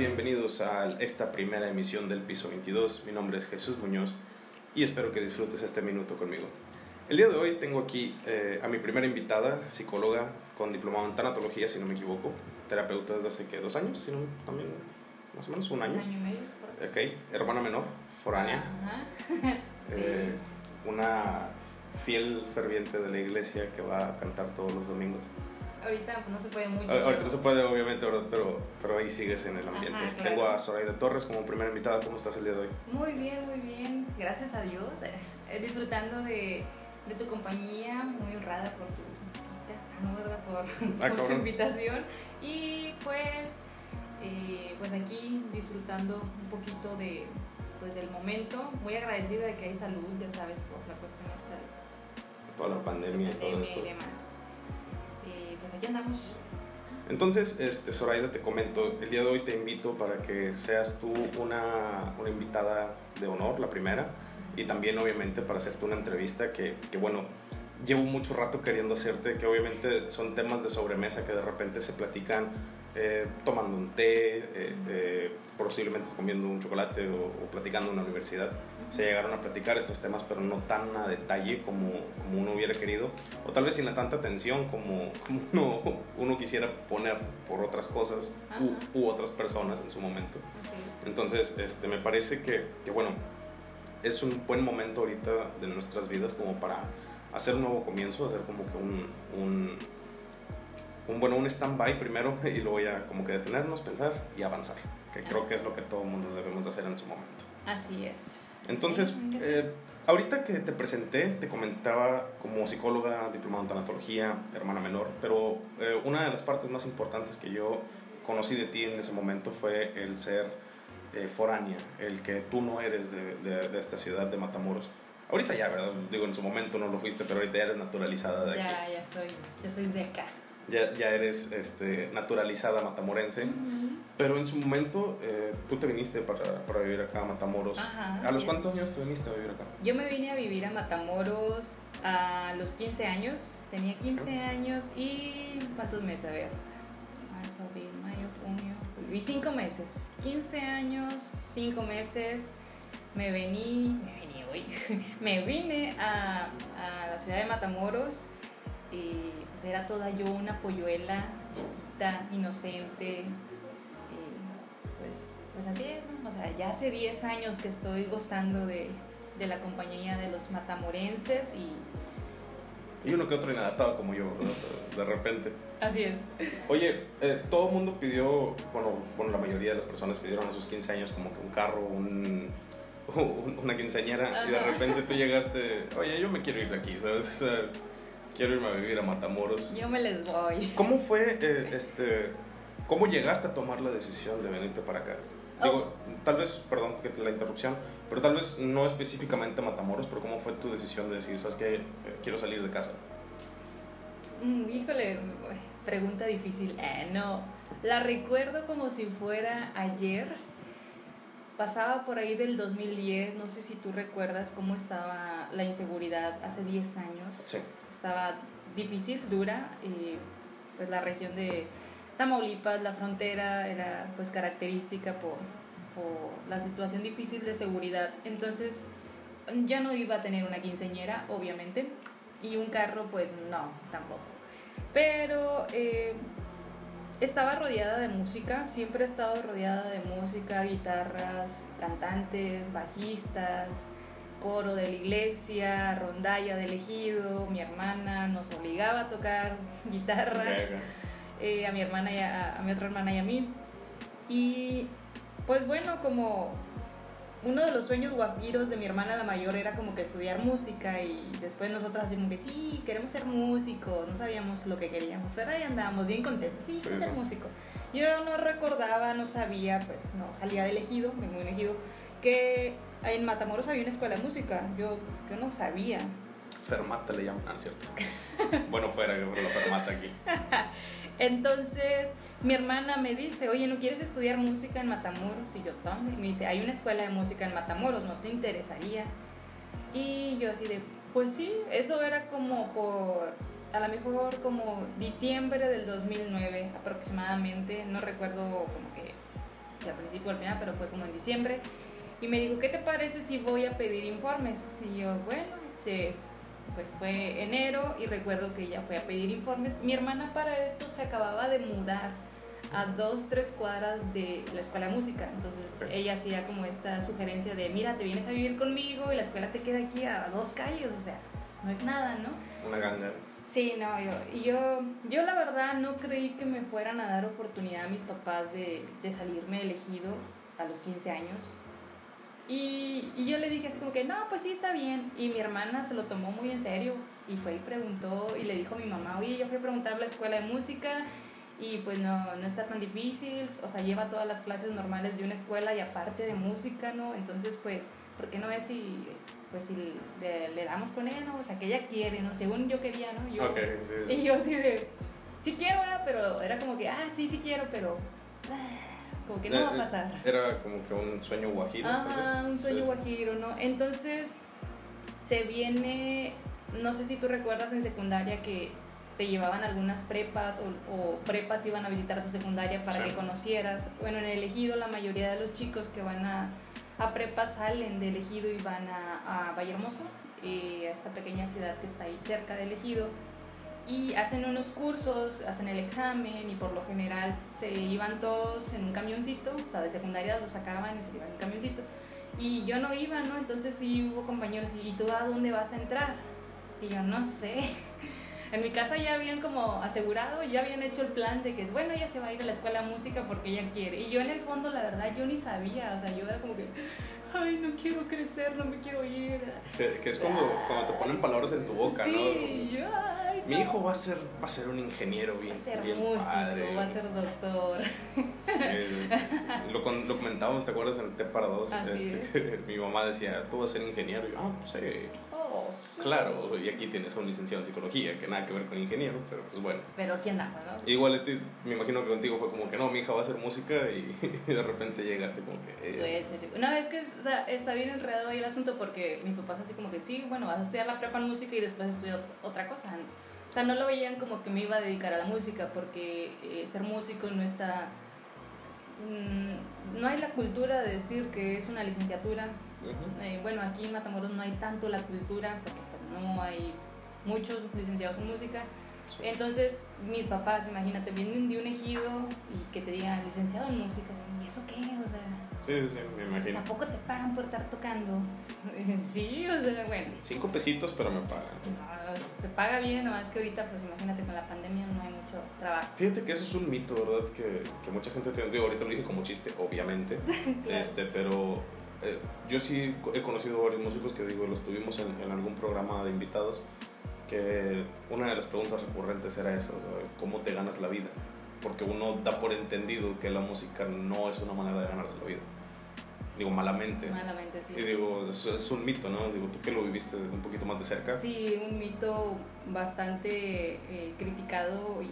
bienvenidos a esta primera emisión del Piso 22. Mi nombre es Jesús Muñoz y espero que disfrutes este minuto conmigo. El día de hoy tengo aquí eh, a mi primera invitada, psicóloga con diplomado en tanatología, si no me equivoco, terapeuta desde hace ¿qué? dos años, si no, también más o menos un año. Un año y medio. por. Ok, hermana menor, foránea, eh, una fiel ferviente de la iglesia que va a cantar todos los domingos. Ahorita no se puede mucho. Ahorita pero- no se puede, obviamente, ¿verdad? pero, pero ahí sigues en el ambiente. Ajá, claro. Tengo a Zoraida Torres como primera invitada. ¿Cómo estás el día de hoy? Muy bien, muy bien. Gracias a Dios. eh, disfrutando de, de tu compañía. Muy honrada por tu visita. Ah, no, ¿verdad? Por, Ah, por tu cabrón. invitación. Y pues, eh, pues aquí disfrutando un poquito de, pues, del momento. Muy agradecida de que hay salud, ya sabes, por la cuestión esta Toda la pandemia y todo esto. y demás. Aquí andamos. Entonces, este, te comento, el día de hoy te invito para que seas tú una, una invitada de honor, la primera, y también obviamente para hacerte una entrevista que, que, bueno, llevo mucho rato queriendo hacerte, que obviamente son temas de sobremesa que de repente se platican eh, tomando un té, eh, eh, posiblemente comiendo un chocolate o, o platicando en la universidad. Se llegaron a platicar estos temas, pero no tan a detalle como, como uno hubiera querido, o tal vez sin la tanta atención como, como uno, uno quisiera poner por otras cosas u, u otras personas en su momento. Así es. Entonces, este, me parece que, que, bueno, es un buen momento ahorita de nuestras vidas como para hacer un nuevo comienzo, hacer como que un, un, un bueno, un stand-by primero y luego ya como que detenernos, pensar y avanzar, que creo que es lo que todo mundo debemos de hacer en su momento. Así es. Entonces, eh, ahorita que te presenté, te comentaba como psicóloga, diplomada en tanatología, hermana menor, pero eh, una de las partes más importantes que yo conocí de ti en ese momento fue el ser eh, foránea, el que tú no eres de, de- de esta ciudad de Matamoros. Ahorita ya, ¿verdad? Digo, en su momento no lo fuiste, pero ahorita ya eres naturalizada de aquí. Ya, ya soy, ya soy de acá. Ya, ya eres este, naturalizada matamorense. Pero en su momento, eh, tú te viniste para, para vivir acá a Matamoros. Ajá, ¿A los cuántos años te viniste a vivir acá? Yo me vine a vivir a Matamoros a los 15 años. Tenía 15 años y. ¿Cuántos meses? A ver. Marzo, abril, mayo, junio. Viví 5 meses. 15 años, 5 meses. Me vení. Me vení hoy. me vine a, a la ciudad de Matamoros. Y pues era toda yo una polluela chiquita, inocente. Y pues, pues así es, ¿no? O sea, ya hace 10 años que estoy gozando de, de la compañía de los matamorenses y Y uno que otro inadaptado como yo, ¿verdad? de repente. así es. Oye, eh, todo el mundo pidió, bueno, bueno, la mayoría de las personas pidieron a sus 15 años como que un carro, un, un- una quinceañera, y de repente tú llegaste, oye, yo me quiero ir de aquí, ¿sabes? O sea, quiero irme a vivir a Matamoros. Yo me les voy. ¿Cómo fue, eh, este, cómo llegaste a tomar la decisión de venirte para acá? Digo, tal vez, perdón que te la interrupción, pero tal vez no específicamente Matamoros, pero ¿cómo fue tu decisión de decir, sabes que quiero salir de casa? Mm, híjole, pregunta difícil. Eh, no, la recuerdo como si fuera ayer. Pasaba por ahí del 2010, no sé si tú recuerdas cómo estaba la inseguridad hace 10 años. Sí. Estaba difícil, dura, y pues la región de Tamaulipas, la frontera, era pues característica por, por la situación difícil de seguridad. Entonces ya no iba a tener una quinceñera, obviamente, y un carro pues no, tampoco. Pero eh, estaba rodeada de música, siempre he estado rodeada de música, guitarras, cantantes, bajistas, coro de la iglesia, rondalla del ejido, mi hermana nos obligaba a tocar guitarra, eh, a mi hermana y a, a mi otra hermana y a mí. Y pues bueno, como uno de los sueños guapiros de mi hermana la mayor era como que estudiar música y después nosotras así como que sí, queremos ser músicos, no sabíamos lo que queríamos, pero ahí andábamos bien contentos, sí, quiero ser músico. Yo no recordaba, no sabía, pues no, salía de un ejido, que en Matamoros había una escuela de música, yo, yo no sabía. Fermata le llaman, ah, cierto. bueno, fuera que fuera la fermata aquí. Entonces mi hermana me dice, oye, ¿no quieres estudiar música en Matamoros? Y yo, ¿dónde? Y me dice, hay una escuela de música en Matamoros, ¿no te interesaría? Y yo así de, pues sí, eso era como por, a lo mejor como diciembre del 2009 aproximadamente, no recuerdo como que al principio o al final, pero fue como en diciembre. Y me dijo, ¿qué te parece si voy a pedir informes? Y yo, bueno, se, pues fue enero y recuerdo que ella fue a pedir informes. Mi hermana para esto se acababa de mudar a dos, tres cuadras de la escuela de música. Entonces ella hacía como esta sugerencia de, mira, te vienes a vivir conmigo y la escuela te queda aquí a dos calles, o sea, no es nada, ¿no? Una ganga. Sí, no, yo, yo, yo la verdad no creí que me fueran a dar oportunidad a mis papás de, de salirme elegido a los 15 años. Y, y, yo le dije así como que, no, pues sí, está bien. Y mi hermana se lo tomó muy en serio y fue y preguntó y le dijo a mi mamá, oye, yo fui a preguntar a la escuela de música y pues no, no está tan difícil, o sea, lleva todas las clases normales de una escuela y aparte de música, ¿no? Entonces, pues, ¿por qué no es si, pues, si le, damos con ella, ¿no? O sea, que ella quiere, ¿no? Según yo quería, ¿no? Yo, Y yo así de, sí quiero, Pero era como que, ah, sí, sí quiero, pero... Ah, como que no va a eh, pasar. Era como que un sueño guajiro. Ajá, un sueño guajiro, ¿no? Entonces, se viene, no sé si tú recuerdas en secundaria que te llevaban algunas prepas o, prepas iban a visitar a tu secundaria para que conocieras. Bueno, en el elegido la mayoría de los chicos que van a, a prepas salen de elegido y van a, a Vallehermoso, eh, a esta pequeña ciudad que está ahí cerca de elegido. Y hacen unos cursos, hacen el examen y por lo general se iban todos en un camioncito, o sea, de secundaria los sacaban y se iban en un camioncito. Y yo no iba, ¿no? Entonces sí hubo compañeros, ¿y tú a dónde vas a entrar? Y yo no sé. en mi casa ya habían como asegurado, ya habían hecho el plan de que, bueno, ella se va a ir a la escuela de música porque ella quiere. Y yo en el fondo, la verdad, yo ni sabía, o sea, yo era como que, ay, no quiero crecer, no me quiero ir. Que, es cuando, cuando te ponen palabras en tu boca, sí, ¿no? Yo, ay, Mi hijo va a ser, va a ser un ingeniero bien, va a ser bien músico, padre. va a ser doctor. Sí, lo, lo comentábamos, ¿te acuerdas? En el T para dos, este, mi mamá decía, tú vas a ser ingeniero. Y yo, ah, pues sí. Claro, y aquí tienes a un licenciado en psicología, que nada que ver con ingeniero, pero pues bueno. Pero quién da, ¿no? Igual me imagino que contigo fue como que no, mi hija va a hacer música y, de repente llegaste como que... Eh, Una vez que o sea, está bien enredado ahí el asunto porque mis papás así como que sí, bueno, vas a estudiar la prepa en música y después estudiar otra cosa. O sea, no lo veían como que me iba a dedicar a la música porque eh, ser músico no está... Mm, no hay la cultura de decir que es una licenciatura eh, bueno, aquí en Matamoros no hay tanto la cultura porque pues, no hay muchos licenciados en música. Entonces, mis papás, imagínate, vienen de un ejido y que te digan licenciado en música, ¿y eso qué? O sea, sí, sí, me imagino. Tampoco te pagan por estar tocando. sí, o sea, bueno. Cinco pesitos, pero me pagan. se paga bien, nomás que ahorita, pues imagínate, con la pandemia no hay mucho trabajo. Fíjate que eso es un mito, ¿verdad? Que, que mucha gente tiene. Digo, ahorita lo dije como chiste, obviamente. este, pero eh, yo sí he conocido varios músicos que digo, los tuvimos en, en, algún programa de invitados, que una de las preguntas recurrentes era eso, ¿cómo te ganas la vida? Porque uno da por entendido que la música no es una manera de ganarse la vida. Digo, malamente. Malamente, sí. Y digo, eso es un mito, ¿no? Digo, tú que lo viviste un poquito más de cerca. Sí, un mito bastante eh, criticado y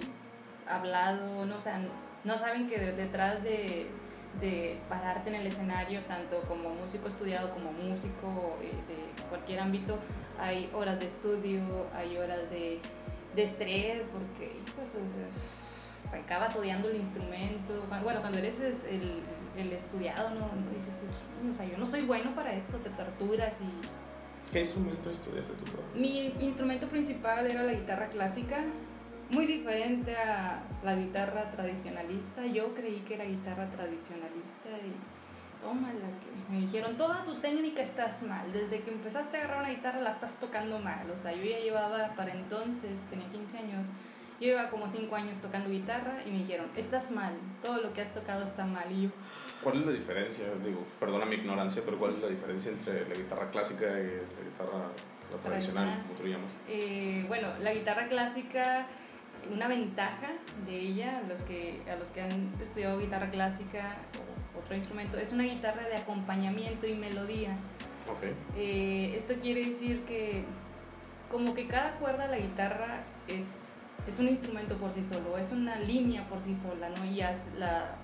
hablado, ¿no? O sea, no saben que detrás de de pararte en el escenario, tanto como músico estudiado como músico eh, de cualquier ámbito, hay horas de estudio, hay horas de, de estrés, porque pues, acabas odiando el instrumento. Bueno, cuando eres el, el estudiado, ¿no? dices o sea, yo no soy bueno para esto, te torturas y... ¿Qué instrumento estudiaste tú? Mi instrumento principal era la guitarra clásica, muy diferente a la guitarra tradicionalista. Yo creí que era guitarra tradicionalista y toma la que me dijeron, toda tu técnica estás mal, desde que empezaste a agarrar una guitarra la estás tocando mal. O sea, yo ya llevaba para entonces, tenía 15 años, yo llevaba como 5 años tocando guitarra y me dijeron, estás mal, todo lo que has tocado está mal. Y yo, ¿Cuál es la diferencia? Digo, perdona mi ignorancia, pero ¿cuál es la diferencia entre la guitarra clásica y la guitarra tradicional, como tú llamas? Eh, bueno, la guitarra clásica una ventaja de ella, a los que, a los que han estudiado guitarra clásica o otro instrumento, es una guitarra de acompañamiento y melodía. Okay. Eh, esto quiere decir que como que cada cuerda de la guitarra es, es un instrumento por sí solo, es una línea por sí sola, ¿no? Y la,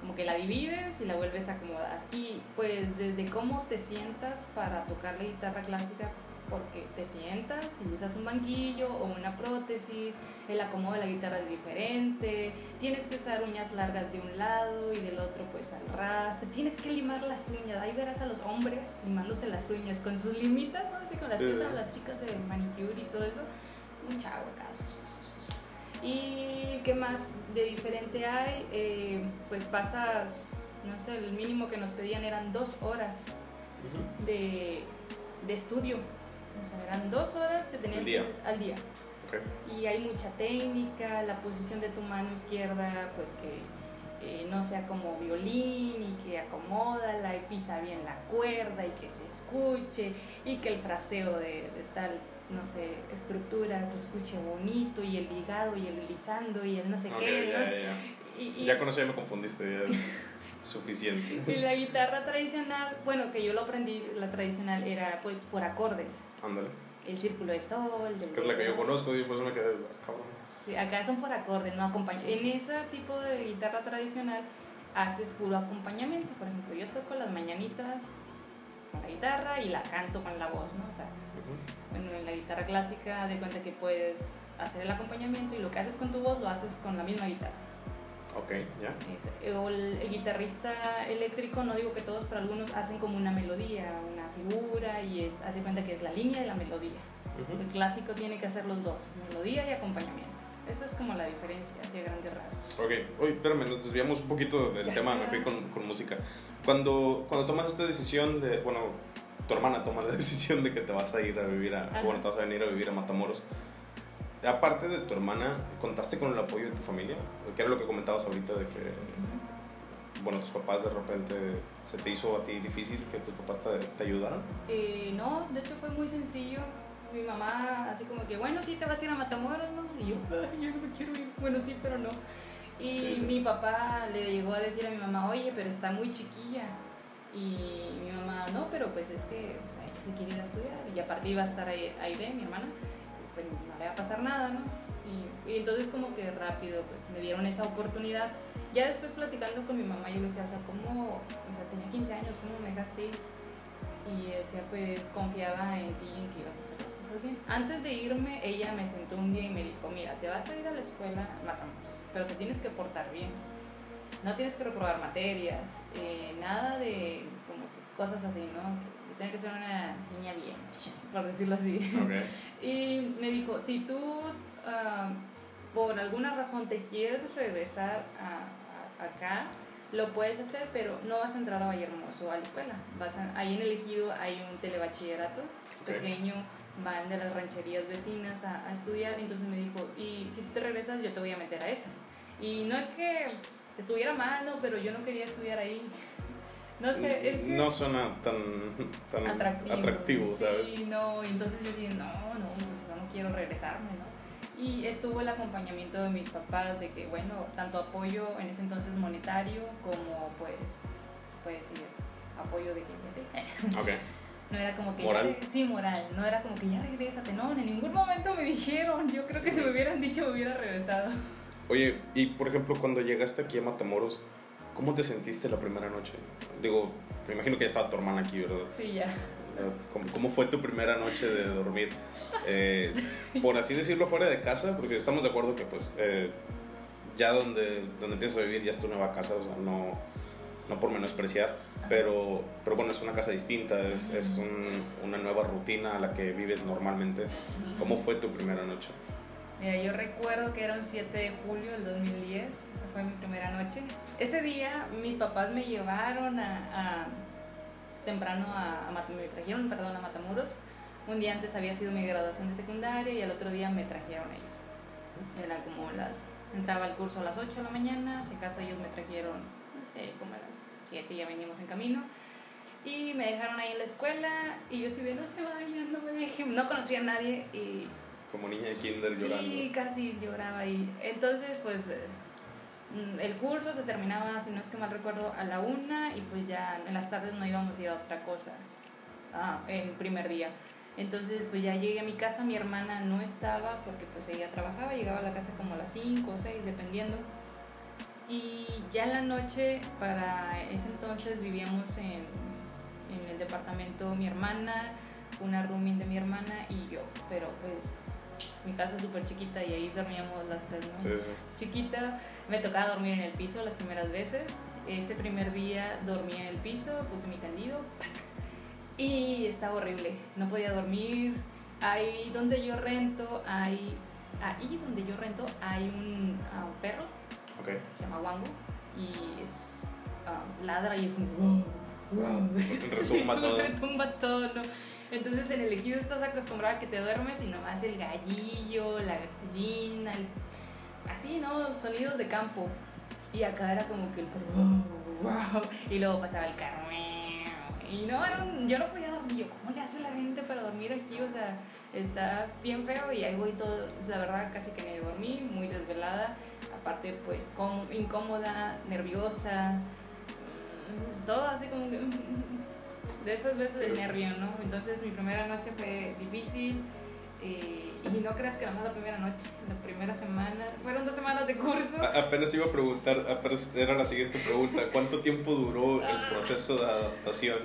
como que la divides y la vuelves a acomodar. Y pues desde cómo te sientas para tocar la guitarra clásica, porque te sientas y usas un banquillo o una prótesis, el acomodo de la guitarra es diferente, tienes que usar uñas largas de un lado y del otro pues al ras, te tienes que limar las uñas, ahí verás a los hombres limándose las uñas con sus limitas, no sé, con las que usan las chicas de manicure y todo eso, un chavo acá. ¿Y qué más de diferente hay? Eh, pues pasas, no sé, el mínimo que nos pedían eran dos horas de, de estudio eran dos horas que tenías al día. Y hay mucha técnica, la posición de tu mano izquierda, pues que eh, no sea como violín y que acomoda y pisa bien la cuerda y que se escuche y que el fraseo de, tal, no sé, estructura se escuche bonito y el ligado y el lisando y el no sé qué. Ya, ya, Y, ya con eso ya me confundiste. suficiente. Y la guitarra tradicional, bueno, que yo lo aprendí, la tradicional era pues por acordes. Ándale. El círculo de sol. que es la que yo conozco y pues me quedé cabrón. Sí, acá son por acordes, no acompañamiento. En ese tipo de guitarra tradicional haces puro acompañamiento. Por ejemplo, yo toco las mañanitas con la guitarra y la canto con la voz, ¿no? O sea, bueno, en la guitarra clásica de cuenta que puedes hacer el acompañamiento y lo que haces con tu voz lo haces con la misma guitarra. Ok, ya. O el, guitarrista eléctrico, no digo que todos, pero algunos hacen como una melodía, una figura y es, haz de cuenta que es la línea de la melodía. El clásico tiene que hacer los dos, melodía y acompañamiento. Esa es como la diferencia, así a grandes rasgos. Ok, oye, espérame, nos desviamos un poquito del tema, me fui con, con, música. Cuando, cuando tomas esta decisión de, bueno, tu hermana toma la decisión de que te vas a ir a vivir a, bueno, te vas a venir a vivir a Matamoros, aparte de tu hermana, ¿contaste con el apoyo de tu familia? ¿Qué era lo que comentabas ahorita de que, bueno, tus papás de repente se te hizo a ti difícil que tus papás te, te ayudaran? Eh, no, de hecho fue muy sencillo. Mi mamá, así como que, bueno, sí, te vas a ir a Matamoros, ¿no? Y yo, yo no quiero ir. Bueno, sí, pero no. Y mi papá le llegó a decir a mi mamá, oye, pero está muy chiquilla. Y mi mamá, no, pero pues es que o sea, ella se quiere ir a estudiar. Y aparte iba a estar ahí, ahí de mi hermana no le va a pasar nada, ¿no? Y, entonces como que rápido pues me dieron esa oportunidad. Ya después platicando con mi mamá yo le decía, o sea, ¿cómo? O sea, tenía 15 años, ¿cómo me dejaste ir? Y decía, pues confiaba en ti, en que ibas a hacer las. Antes de irme, ella me sentó un día y me dijo, mira, te vas a ir a la escuela, pero te tienes que portar bien. No tienes que reprobar materias, eh, nada de como cosas así, ¿no? Tienes que ser una niña bien, por decirlo así. Y me dijo, si tú ah, por alguna razón te quieres regresar a, acá, lo puedes hacer, pero no vas a entrar a Valle Hermoso a la escuela. Vas ahí en el ejido hay un telebachillerato pequeño, van de las rancherías vecinas a, a, estudiar. Entonces me dijo, y si tú te regresas, yo te voy a meter a esa. Y no es que estuviera mal, no, pero yo no quería estudiar ahí. No sé, es que... No suena tan, tan atractivo, ¿sabes? Sí, no, entonces yo dije, no, no, no, no quiero regresarme, ¿no? Y estuvo el acompañamiento de mis papás, de que, bueno, tanto apoyo en ese entonces monetario como, pues, puede decir, apoyo de gente. Ok. No era como que... ¿Moral? sí, moral. No era como que ya regrésate. No, en ningún momento me dijeron. Yo creo que si me hubieran dicho me hubiera regresado. Oye, y por ejemplo, cuando llegaste aquí a Matamoros, ¿Cómo te sentiste la primera noche? Digo, me imagino que ya estaba tu hermana aquí, ¿verdad? Sí, ya. ¿Cómo, fue tu primera noche de dormir? Eh, por así decirlo, fuera de casa, porque estamos de acuerdo que pues eh, ya donde, donde empiezas a vivir ya es tu nueva casa, o sea, no, no por menospreciar, pero, pero bueno, es una casa distinta, es, es una nueva rutina a la que vives normalmente. ¿Cómo fue tu primera noche? Mira, yo recuerdo que era un 7 de julio del 2010, esa fue mi primera noche. Ese día mis papás me llevaron a, temprano a, me trajeron, perdón, a Matamoros. Un día antes había sido mi graduación de secundaria y el otro día me trajeron ellos. Era como las, entraba al curso a las 8 de la mañana, si acaso ellos me trajeron, como a las 7 ya veníamos en camino. Y me dejaron ahí en la escuela y yo sí de no se vayan, no me dejen, no conocía a nadie y como niña de kinder llorando. Sí, casi lloraba ahí. Entonces, pues mm, el curso se terminaba, si no es que mal recuerdo, a la una y pues ya en las tardes no íbamos a ir a otra cosa ah, el primer día. Entonces, pues ya llegué a mi casa, mi hermana no estaba porque pues ella trabajaba, llegaba a la casa como a las 5 o 6, dependiendo. Y ya en la noche, para ese entonces vivíamos en, en el departamento mi hermana, una roomie de mi hermana y yo, pero pues mi casa es súper chiquita y ahí dormíamos las tres, ¿no? Sí, sí. Chiquita, me tocaba dormir en el piso las primeras veces. Ese primer día dormí en el piso, puse mi tendido y estaba horrible. No podía dormir. Ahí donde yo rento, hay, ahí donde yo rento hay un, un perro, Ok. se llama Wango, y es ah, ladra y es como wow, wow. Retumba Sí, todo. retumba todo, ¿no? Entonces en el ejido estás acostumbrada a que te duermes y nomás el gallillo, la gallina, el- así, ¿no? Sonidos de campo. Y acá era como que el wow, wow, y luego pasaba el carro. Y no, yo no podía dormir. Yo, ¿cómo le hace la gente para dormir aquí? O sea, está bien feo y ahí voy todo. La verdad, casi que ni dormí, muy desvelada. Aparte, pues, como, incómoda, nerviosa, mm, todo así como que. mm, De esos besos de Sí, sí. nervio, ¿no? Entonces, mi primera noche fue difícil. eh, y no creas que nada más la primera noche, la primera semana, fueron dos semanas de curso. A- Apenas iba a preguntar, era la siguiente pregunta, ¿cuánto tiempo duró el Ah. proceso de adaptación?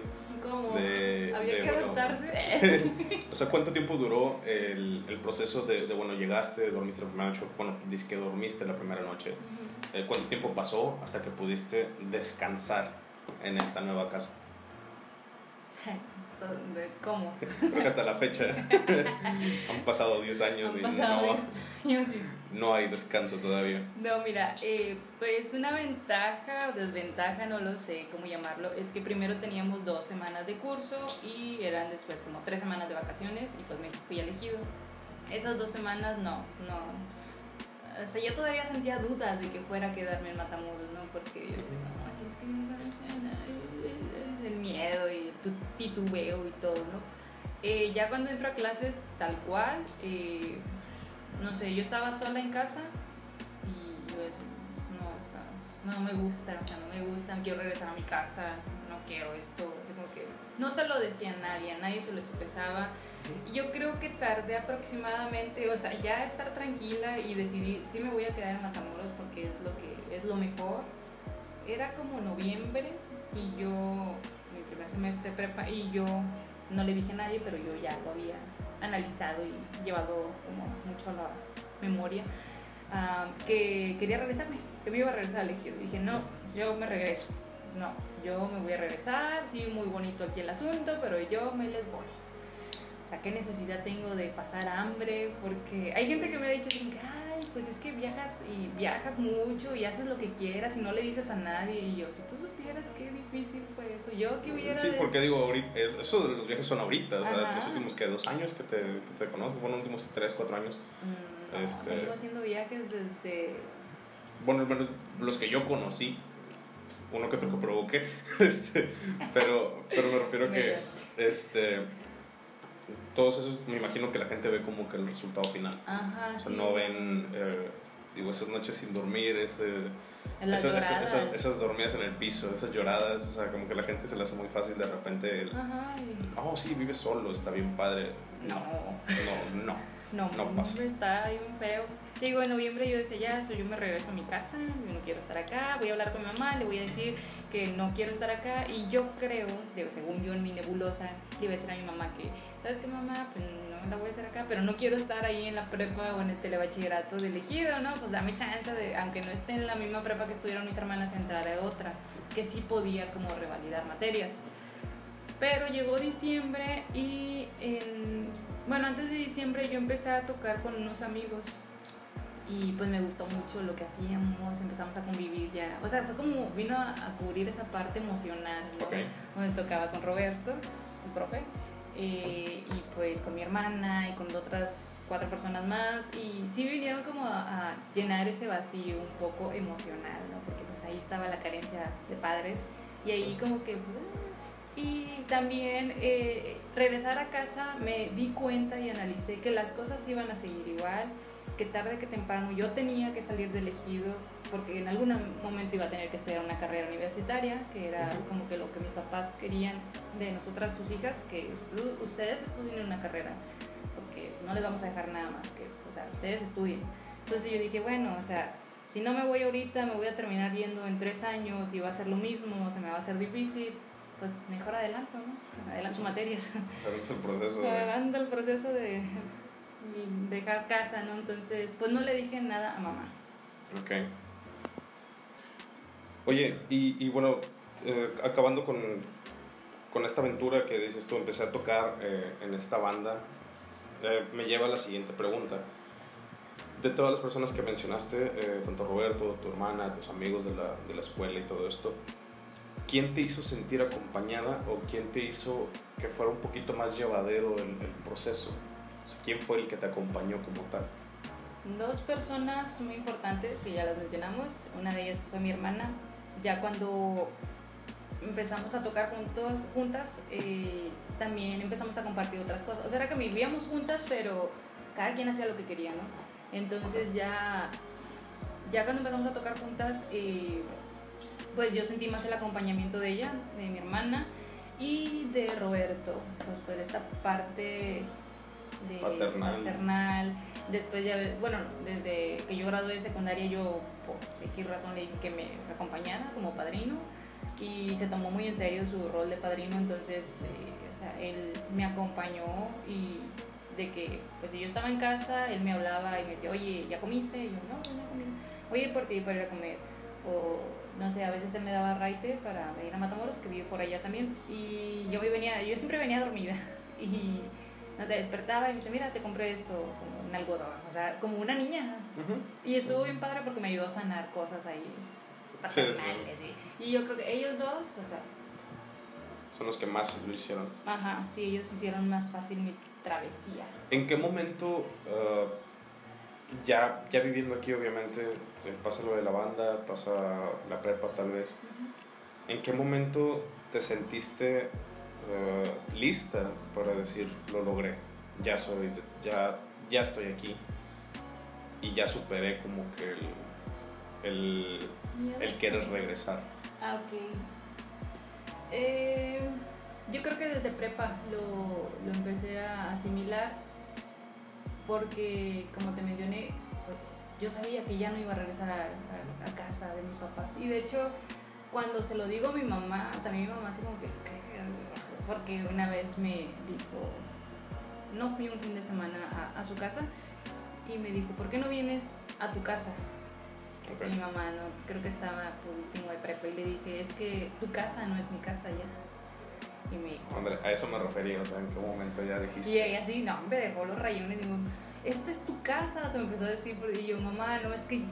Como de- había de, que bueno. O sea, ¿cuánto tiempo duró el, el proceso de, de, bueno, llegaste, dormiste la primera noche, bueno, dices que dormiste la primera noche, Eh, ¿cuánto tiempo pasó hasta que pudiste descansar en esta nueva casa? ¿Cómo? Creo que hasta la fecha han pasado 10 años Han y pasado no, 10 años y no hay descanso todavía. No, mira, eh, pues una ventaja o desventaja, no lo sé cómo llamarlo, es que primero teníamos dos semanas de curso y eran después como tres semanas de vacaciones y pues me fui elegido. Esas dos semanas no, no. O sea, yo todavía sentía dudas de que fuera a quedarme en Matamoros, ¿no? Porque yo "Ay, es que el miedo y titubeo y todo, ¿no? Eh, ya cuando entro a clases tal cual, eh, no sé, yo estaba sola en casa y yo decía, no, o sea, no me gusta, o sea, no me gusta, quiero regresar a mi casa, no quiero esto, así como que no se lo decía a nadie, a nadie se lo expresaba. Y yo creo que tardé aproximadamente, o sea, ya estar tranquila y decidir si me voy a quedar en Matamoros porque es lo que es lo mejor. Era como noviembre y yo, mi primer semestre de prepa, y yo no le dije a nadie, pero yo ya lo había analizado y llevado como mucho a la memoria, ah, que quería regresarme, que me iba a regresar al ejido. Dije, no, yo me regreso. No, yo me voy a regresar, sí, muy bonito aquí el asunto, pero yo me les voy. O sea, ¿qué necesidad tengo de pasar hambre? Porque hay gente que me ha dicho, ay, pues es que viajas y viajas mucho y haces lo que quieras y no le dices a nadie. Y yo, si tú supieras qué difícil fue eso, yo que hubiera... Sí, de- porque digo, ahorita, es- eso de los viajes son ahorita, o sea, Ajá. los últimos que dos años que te, que te conozco, bueno, los últimos tres, cuatro años. Mm, no, Este- Vengo haciendo viajes desde... Bueno, al menos los que yo conocí, uno que que provoqué, este, pero, pero me refiero a que, este, todos esos, me imagino que la gente ve como que el resultado final. Ajá, O sea, sí. no ven, eh, digo, esas noches sin dormir, ese, esas, esas, esas, esas dormidas en el piso, esas lloradas, o sea, como que la gente se le hace muy fácil de repente, el, Ajá, y- oh, sí, vive solo, está bien padre. No. no, no. No, No pasa. está bien feo. Digo, en noviembre yo decía, ya, yo me regreso a mi casa, yo no quiero estar acá, voy a hablar con mi mamá, le voy a decir que no quiero estar acá y yo creo, según yo en mi nebulosa, le iba a decir a mi mamá que, ¿sabes qué mamá? Pues no la voy a hacer acá, pero no quiero estar ahí en la prepa o en el telebachillerato de elegido, ¿no? Pues dame chance de, aunque no esté en la misma prepa que estuvieron mis hermanas, entrar a otra, que sí podía como revalidar materias. Pero llegó diciembre y en, bueno, antes de diciembre yo empecé a tocar con unos amigos y pues me gustó mucho lo que hacíamos, empezamos a convivir ya, o sea, fue como vino a, a cubrir esa parte emocional, ¿no? Ok. donde tocaba con Roberto, un profe, eh, y pues con mi hermana y con otras cuatro personas más y sí vinieron como a, a llenar ese vacío un poco emocional, ¿no? Porque pues ahí estaba la carencia de padres y ahí Sí. como que... uh, y también eh, regresar a casa me di cuenta y analicé que las cosas iban a seguir igual, que tarde que temprano yo tenía que salir del ejido porque en algún momento iba a tener que estudiar una carrera universitaria, que era como que lo que mis papás querían de nosotras, sus hijas, que ustedes- ustedes estudien una carrera, porque no les vamos a dejar nada más que, o sea, ustedes estudien. Entonces yo dije, bueno, o sea, si no me voy ahorita, me voy a terminar yendo en tres años y va a ser lo mismo, o se me va a hacer difícil, pues mejor adelanto, ¿no? Adelanto materias. Adelantas el proceso. De... Adelanto el proceso de dejar casa, ¿no? Entonces, pues no le dije nada a mamá. Ok. Oye, y, y bueno, eh, acabando con, con, esta aventura que dices tú, empecé a tocar eh, en esta banda, eh, me lleva a la siguiente pregunta. De todas las personas que mencionaste, tanto Roberto, tu hermana, tus amigos de la, de la escuela y todo esto, ¿quién te hizo sentir acompañada o quién te hizo que fuera un poquito más llevadero el, el proceso? ¿Quién fue el que te acompañó como tal? Dos personas muy importantes que ya las mencionamos. Una de ellas fue mi hermana. Ya cuando empezamos a tocar juntos, juntas, eh, también empezamos a compartir otras cosas. O sea, era que vivíamos juntas, pero cada quien hacía lo que quería, ¿no? Entonces ya, ya cuando empezamos a tocar juntas, eh, pues yo sentí más el acompañamiento de ella, de mi hermana y de Roberto. Pues, pues esta parte de paternal. Después ya, bueno, desde que yo gradué de secundaria yo por X razón le dije que me acompañara como padrino y se tomó muy en serio su rol de padrino, entonces eh, o sea, él me acompañó y de que pues si yo estaba en casa, él me hablaba y me decía, oye, ¿ya comiste? Y yo, no, no comí. Oye, por ti, para ir a comer. O no sé, a veces él me daba raite para ir a Matamoros, que vive por allá también. Y yo venía, yo siempre venía dormida. Y no sé, despertaba y me dice, mira, te compré esto, como un algodón, o sea, como una niña. Y estuvo bien padre porque me ayudó a sanar cosas ahí. Sí, sí. Y yo creo que ellos dos, o sea... Son los que más lo hicieron. Ajá, sí, ellos hicieron más fácil mi travesía. ¿En qué momento, uh, ya, ya viviendo aquí obviamente, pasa lo de la banda, pasa la prepa tal vez, ¿en qué momento te sentiste eh, lista para decir, lo logré, ya soy, ya, ya estoy aquí y ya superé como que el, el, el querer regresar. Ah, ok. Eh, yo creo que desde prepa lo, lo, empecé a asimilar porque, como te mencioné, pues yo sabía que ya no iba a regresar a, a, casa de mis papás. Y de hecho, cuando se lo digo a mi mamá, también mi mamá así como que, porque una vez me dijo, no fui un fin de semana a, su casa y me dijo, ¿por qué no vienes a tu casa? Mi mamá no, creo que estaba por último de prepa y le dije, es que tu casa no es mi casa ya. Y me dijo, André, a eso me refería, o sea, ¿en qué momento ya dijiste? Y ella así, no, me dejó los rayones y digo, esta es tu casa, se me empezó a decir, y yo, mamá, no, es que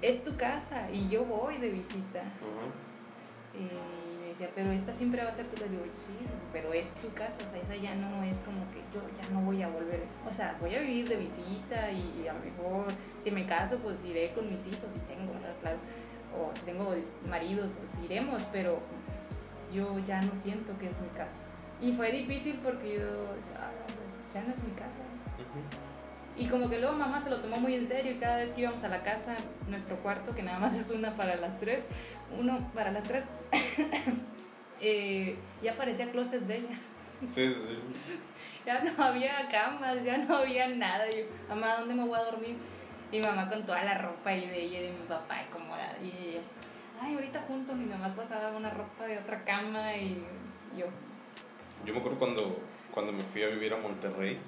es tu casa y yo voy de visita decía, pero esta siempre va a ser tu casa. Digo, sí, pero es tu casa, o sea, esa ya no es como que yo ya no voy a volver. O sea, voy a vivir de visita y a lo mejor si me caso, pues iré con mis hijos, si tengo, Claro. O si tengo marido, pues iremos, pero yo ya no siento que es mi casa. Y fue difícil porque yo, ah, ya no es mi casa. Y como que luego mamá se lo tomó muy en serio y cada vez que íbamos a la casa, nuestro cuarto, que nada más es una para las tres, uno para las tres, eh, ya parecía closet de ella. Sí, sí. ya no había camas, ya no había nada. Yo, mamá, ¿dónde me voy a dormir? Y mamá con toda la ropa ahí de ella y de mi papá acomodada. Y yo, ay, ahorita juntos mi mamá pasaba una ropa de otra cama y yo. Yo me acuerdo cuando, cuando me fui a vivir a Monterrey,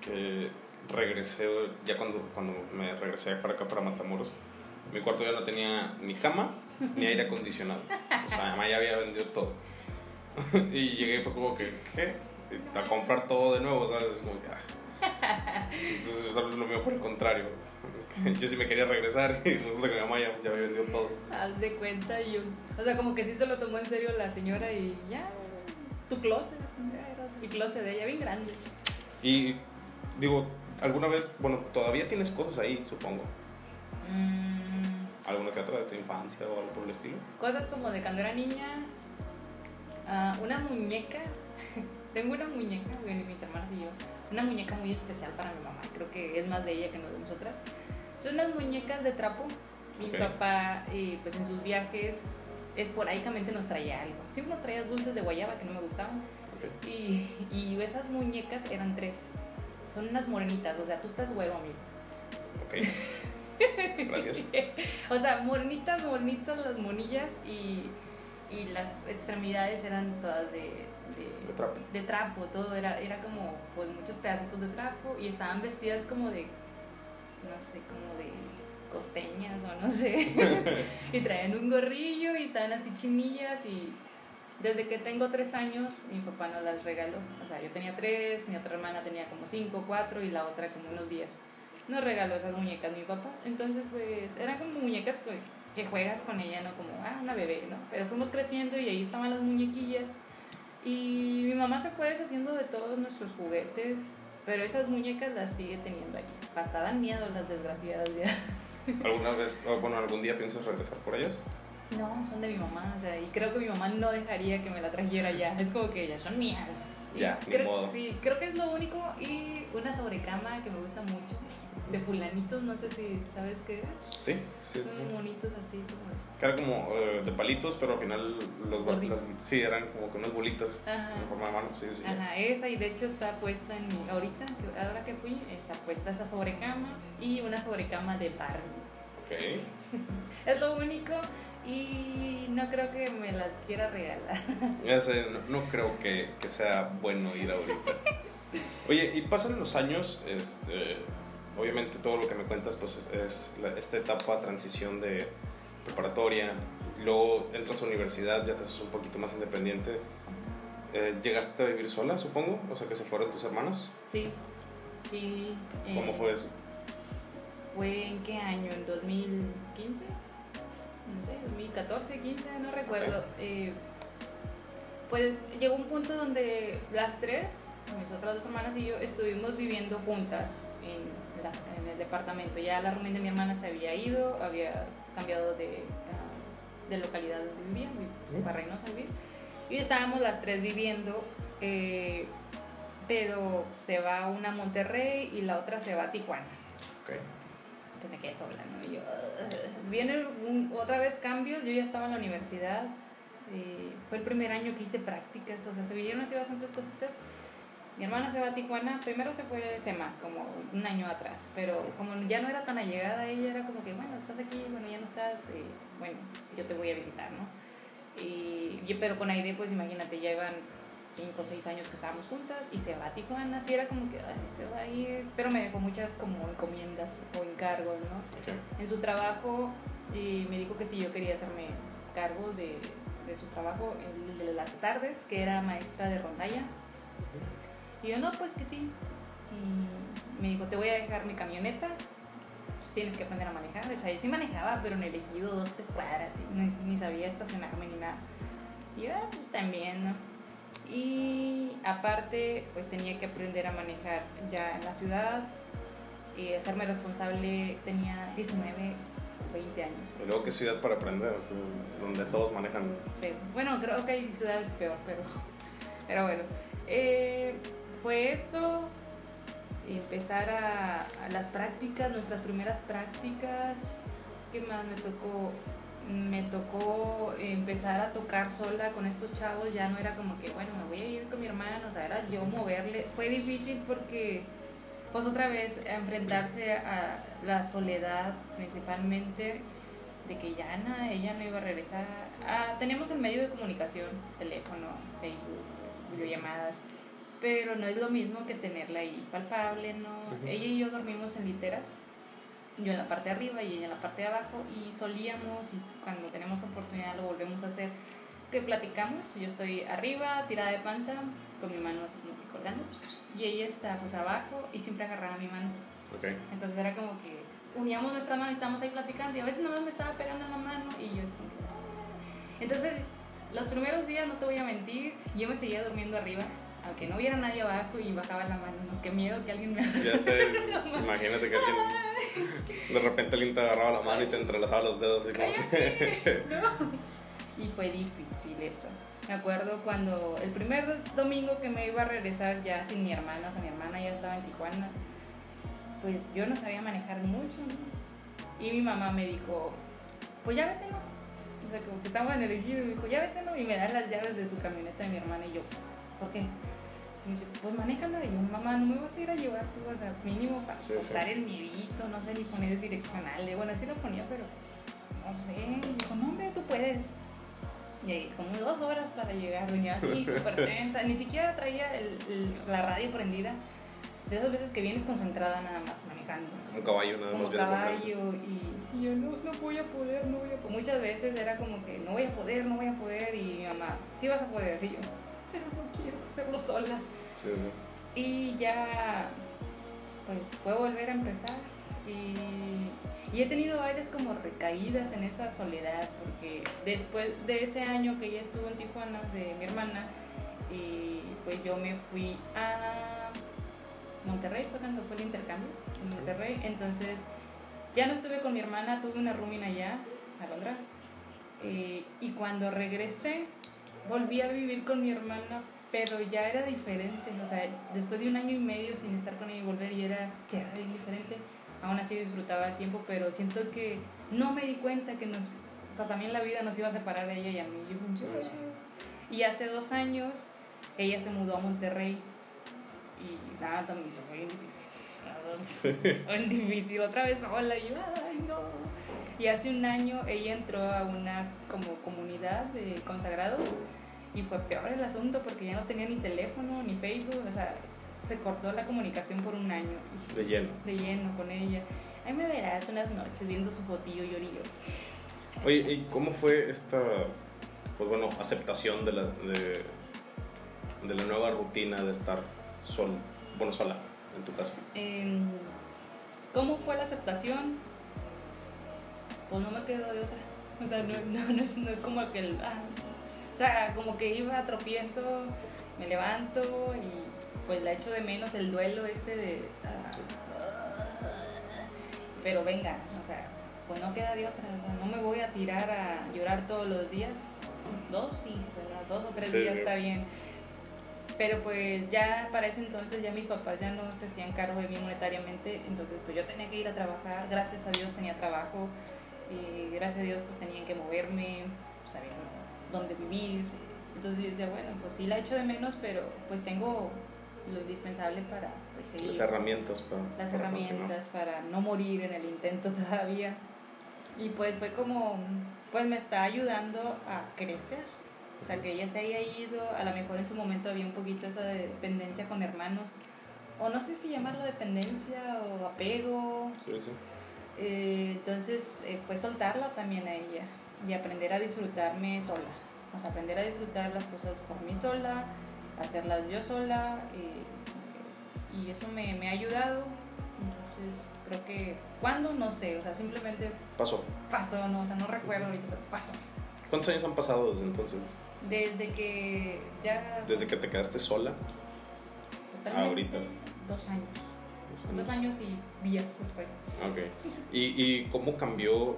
que regresé, ya cuando, cuando me regresé para acá, para Matamoros, mi cuarto ya no tenía ni cama ni aire acondicionado. O sea, mamá ya había vendido todo. y llegué y fue como que, ¿qué? A comprar todo de nuevo, ¿sabes? Como que, ah. Entonces, lo mío fue el contrario. Yo sí me quería regresar y resulta que mi mamá ya, ya había vendido todo. Haz de cuenta, y yo. O sea, como que sí se lo tomó en serio la señora y ya, tu closet, mi closet de ella, bien grande. Y digo, alguna vez, bueno, todavía tienes cosas ahí, supongo. Mm. ¿Alguna que otra de tu infancia o algo por el estilo? Cosas como de cuando era niña, uh, una muñeca, tengo una muñeca, bueno, mis hermanas y yo, una muñeca muy especial para mi mamá, creo que es más de ella que no de nosotras. Son unas muñecas de trapo. Mi papá, eh, pues en sus viajes, esporádicamente nos traía algo. Siempre nos traía dulces de guayaba que no me gustaban. Y, y esas muñecas eran tres son unas morenitas, o sea, tú estás huevo, amigo. Ok. Gracias. o sea, morenitas, morenitas las monillas y, y las extremidades eran todas de, de, De trapo. de trapo, todo era, era como pues muchos pedacitos de trapo y estaban vestidas como de, no sé, como de costeñas o no sé, y traían un gorrillo y estaban así chinillas y desde que tengo tres años mi papá nos las regaló, o sea, yo tenía tres, mi otra hermana tenía como cinco, cuatro y la otra como unos diez. Nos regaló esas muñecas mi papá, entonces pues eran como muñecas que, que juegas con ella, no como, ah, una bebé, ¿no? Pero fuimos creciendo y ahí estaban las muñequillas y mi mamá se fue deshaciendo de todos nuestros juguetes, pero esas muñecas las sigue teniendo aquí. Hasta dan miedo las desgraciadas ya. ¿Alguna vez, bueno, algún día piensas regresar por ellas? No, son de mi mamá, o sea, y creo que mi mamá no dejaría que me la trajera ya. Es como que ellas son mías. Y Ya, ni creo, modo. Sí, creo que es lo único. Y una sobrecama que me gusta mucho, de fulanitos, no sé si sabes qué es. Sí, sí, sí. Son sí. monitos así como. Que era como eh, de palitos, pero al final los las- sí, eran como que unas bolitas Ajá. en forma de mano. Sí, sí. Ajá, esa y de hecho está puesta en mi, ahorita, ahora que fui, está puesta esa sobrecama y una sobrecama de Barbie. Ok. Es lo único y no creo que me las quiera regalar. Ya sé, no, no creo que, que sea bueno ir ahorita. Oye, y pasan los años, este, obviamente todo lo que me cuentas pues es la- esta etapa, transición de preparatoria, luego entras a universidad, ya te haces un poquito más independiente. Eh, ¿Llegaste a vivir sola, supongo? O sea, que se fueron tus hermanas. Sí, sí. eh, ¿Cómo fue eso? ¿Fue en qué año? ¿En 2015? No sé, 2014, 15, no recuerdo. Eh, pues llegó un punto donde las tres, mis otras dos hermanas y yo, estuvimos viviendo juntas en, la- en el departamento. Ya la roomie de mi hermana se había ido, había cambiado de, ah, de localidad donde vivía, vi- se fue a Reynosa vivir. Y estábamos las tres viviendo, eh, pero se va una a Monterrey y la otra se va a Tijuana Ok. pues me quedé sola, ¿no? Y yo, "Ugh". viene un- otra vez cambios, yo ya estaba en la universidad, eh, fue el primer año que hice prácticas, o sea, se vinieron así bastantes cositas. Mi hermana se va a Tijuana, primero se fue a SEMA, como un año atrás, pero como ya no era tan allegada ella, era como que, bueno, estás aquí, bueno, ya no estás, eh, bueno, yo te voy a visitar, ¿no? Y, yo- pero con Aide, pues imagínate, ya iban cinco o seis años que estábamos juntas y se va a Tijuana, así era como que, ay, se va a ir, pero me dejó muchas como encomiendas o encargos, ¿no? en su trabajo y me dijo que si yo quería hacerme cargo de, de su trabajo el de las tardes, que era maestra de rondalla. Y yo, no, pues que sí. Y me dijo, te voy a dejar mi camioneta, tienes que aprender a manejar. O sea, yo sí manejaba, pero en el ejido dos, tres cuadras, y ni, ni sabía estacionarme ni nada. Y yo, ah, pues también, ¿no? Y aparte, pues tenía que aprender a manejar ya en la ciudad y hacerme responsable. Tenía 19, 20 años. Y luego, ¿qué ciudad para aprender? Donde todos manejan. Pero, bueno, creo que hay ciudades peor, pero, pero bueno. Eh, fue eso, empezar a, las prácticas, nuestras primeras prácticas. ¿Qué más me tocó? Me tocó empezar a tocar sola con estos chavos, ya no era como que, bueno, me voy a ir con mi hermano, o sea, era yo moverle. Fue difícil porque, pues otra vez, enfrentarse a la soledad principalmente, de que ya nada, ella no iba a regresar. Ah, teníamos el medio de comunicación, teléfono, Facebook, videollamadas, pero no es lo mismo que tenerla ahí palpable, ¿no? Ujú. Ella y yo dormimos en literas, yo en la parte de arriba y ella en la parte de abajo, y solíamos, y cuando tenemos oportunidad lo volvemos a hacer, que platicamos, yo estoy arriba, tirada de panza, con mi mano así como que colgando, y ella está pues abajo y siempre agarraba mi mano. Ok. Entonces era como que uníamos nuestra mano y estábamos ahí platicando y a veces nomás me estaba pegando en la mano y yo que... "Ah". Entonces, los primeros días, no te voy a mentir, yo me seguía durmiendo arriba, aunque no hubiera nadie abajo y bajaba la mano, ¿no? Qué miedo que alguien me... Ya sé, imagínate que alguien. De repente alguien te agarraba la mano y te entrelazaba los dedos. Así como no. Y fue difícil eso. Me acuerdo cuando el primer domingo que me iba a regresar ya sin mi hermana, o sea, mi hermana ya estaba en Tijuana, pues yo no sabía manejar mucho, ¿no? Y mi mamá me dijo, pues ya vete, ¿no? O sea, como que estaba en el ejido y me dijo, ya vete, ¿no? Y me da las llaves de su camioneta de mi hermana y yo, ¿por qué? Y me dice, pues manéjala. Y yo, mamá, no me vas a ir a llevar tú, o sea, mínimo para Sí, sí. soltar el miedito, no sé, ni poner direccional. Bueno, así lo ponía, pero no sé. Y dijo, no, hombre, tú puedes. Y como dos horas para llegar, venía así, súper tensa, ni siquiera traía el, la radio prendida. De esas veces que vienes concentrada nada más manejando. Como caballo, nada como más. caballo y, y, yo no, no voy a poder, no voy a poder. Muchas veces era como que no voy a poder, no voy a poder y mi mamá, sí vas a poder. Y yo, pero no quiero hacerlo sola. Sí, sí. Y ya, pues puedo volver a empezar. Y, y he tenido varias como recaídas en esa soledad, porque después de ese año que ella estuvo en Tijuana, de mi hermana, y pues yo me fui a Monterrey, fue cuando fue el intercambio, en Monterrey. Entonces, ya no estuve con mi hermana, tuve una rumina allá, Alondra. Eh, y cuando regresé, volví a vivir con mi hermana, pero ya era diferente. O sea, después de un año y medio sin estar con ella y volver, y era, ya era bien diferente. Aún así disfrutaba el tiempo, pero siento que no me di cuenta que nos. O sea, también la vida nos iba a separar de ella y a mí. y hace dos años, ella se mudó a Monterrey y nada, también fue bien difícil. Fue difícil, otra vez sola, y yo, ay, no. Y hace un año ella entró a una como comunidad de consagrados y fue peor el asunto porque ya no tenía ni teléfono ni Facebook, o sea, se cortó la comunicación por un año. De lleno. De lleno con ella. Ahí me verás unas noches viendo su fotillo llorillo. Oye, ¿y cómo fue esta, pues bueno, aceptación de la, de, de la nueva rutina de estar sol, bueno, sola, en tu caso? Em, ¿Cómo fue la aceptación? Pues no me quedo de otra. O sea, no, no, es, no es, como que el... Ah, o sea, como que iba a tropiezo, me levanto y pues la echo de menos el duelo este de... Ah, pero venga, o sea, pues no queda de otra. O sea, no me voy a tirar a llorar todos los días. Dos, sí, ¿verdad? Dos o tres días está bien pero pues ya para ese entonces ya mis papás ya no se hacían cargo de mí monetariamente, entonces pues yo tenía que ir a trabajar, gracias a Dios tenía trabajo, y gracias a Dios pues tenían que moverme, sabían dónde vivir, entonces yo decía, bueno, pues sí la echo de menos, pero pues tengo lo indispensable para pues, seguir. Las herramientas para... Las herramientas para no morir en el intento todavía. Y pues fue como, pues me está ayudando a crecer o sea, que ella se haya ido, a lo mejor en su momento había un poquito esa dependencia con hermanos, o no sé si llamarlo dependencia o apego. Sí, sí. Eh, entonces eh, fue soltarla también a ella y aprender a disfrutarme sola. O sea, aprender a disfrutar las cosas por mí sola, hacerlas yo sola, eh, y eso me, me ha ayudado. Entonces, creo que, ¿cuándo? No sé, o sea, simplemente... Pasó. Pasó, no, o sea, no recuerdo, pasó. ¿Cuántos años han pasado desde entonces? Desde que ya... Desde que te quedaste sola. Totalmente. Ahorita. Dos años. Dos años, y días estoy. Ok. ¿Y, y cómo cambió,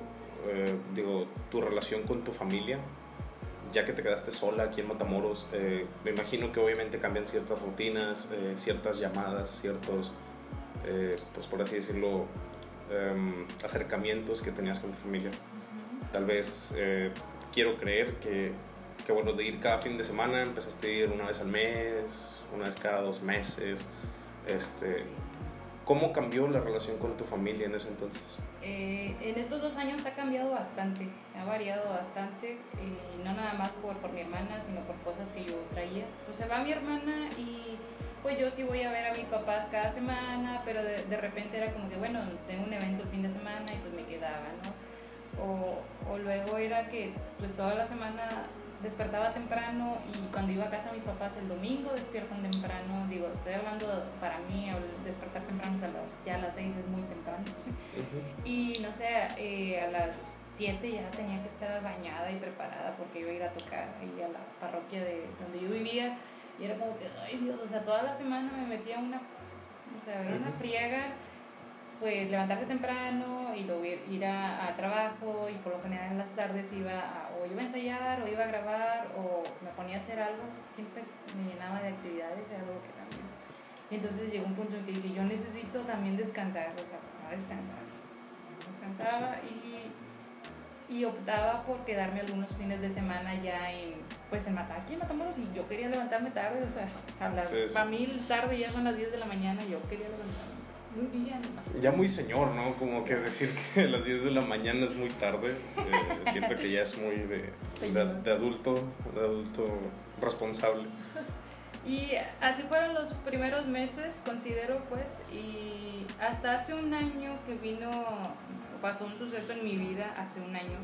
eh, digo, tu relación con tu familia? Ya que te quedaste sola aquí en Matamoros, eh, me imagino que obviamente cambian ciertas rutinas, eh, ciertas llamadas, ciertos, pues por así decirlo, em, acercamientos que tenías con tu familia. Tal vez quiero creer que que bueno, de ir cada fin de semana, empezaste a ir una vez al mes, una vez cada dos meses. Este, ¿Cómo cambió la relación con tu familia en ese entonces? Eh, en estos dos años ha cambiado bastante, ha variado bastante, eh, no nada más por, por mi hermana, sino por cosas que yo traía. Pues se va mi hermana y pues yo sí voy a ver a mis papás cada semana, pero de, de repente era como que, bueno, tengo un evento el fin de semana y pues me quedaba, ¿no? O, o luego era que pues toda la semana despertaba temprano y cuando iba a casa mis papás el domingo despiertan temprano, digo, estoy hablando para mí, despertar temprano a las, ya a las 6 es muy temprano. Y no sé, eh, a las 7 ya tenía que estar bañada y preparada porque iba a ir a tocar ahí a la parroquia de donde yo vivía. Y era como que, ay Dios, o sea, toda la semana me metía una, o sea, era una friega pues levantarse temprano y luego ir, a, a, trabajo y por lo general en las tardes iba a, o iba a ensayar o iba a grabar o me ponía a hacer algo, siempre me llenaba de actividades, de algo que también. Y entonces llegó un punto en que dije, yo necesito también descansar, o sea, no descansar. Descansaba y, y optaba por quedarme algunos fines de semana ya en, pues en Mataki, en Matamoros, y yo quería levantarme tarde, o sea, a las, para mí tarde ya son las 10 de la mañana yo quería levantarme día nomás. Ya muy señor, ¿no? Como que decir que a las 10 de la mañana es muy tarde. Eh, siento que ya es muy de, de, de adulto, de adulto responsable. Y así fueron los primeros meses, considero pues, y hasta hace un año que vino, pasó un suceso en mi vida, hace un año,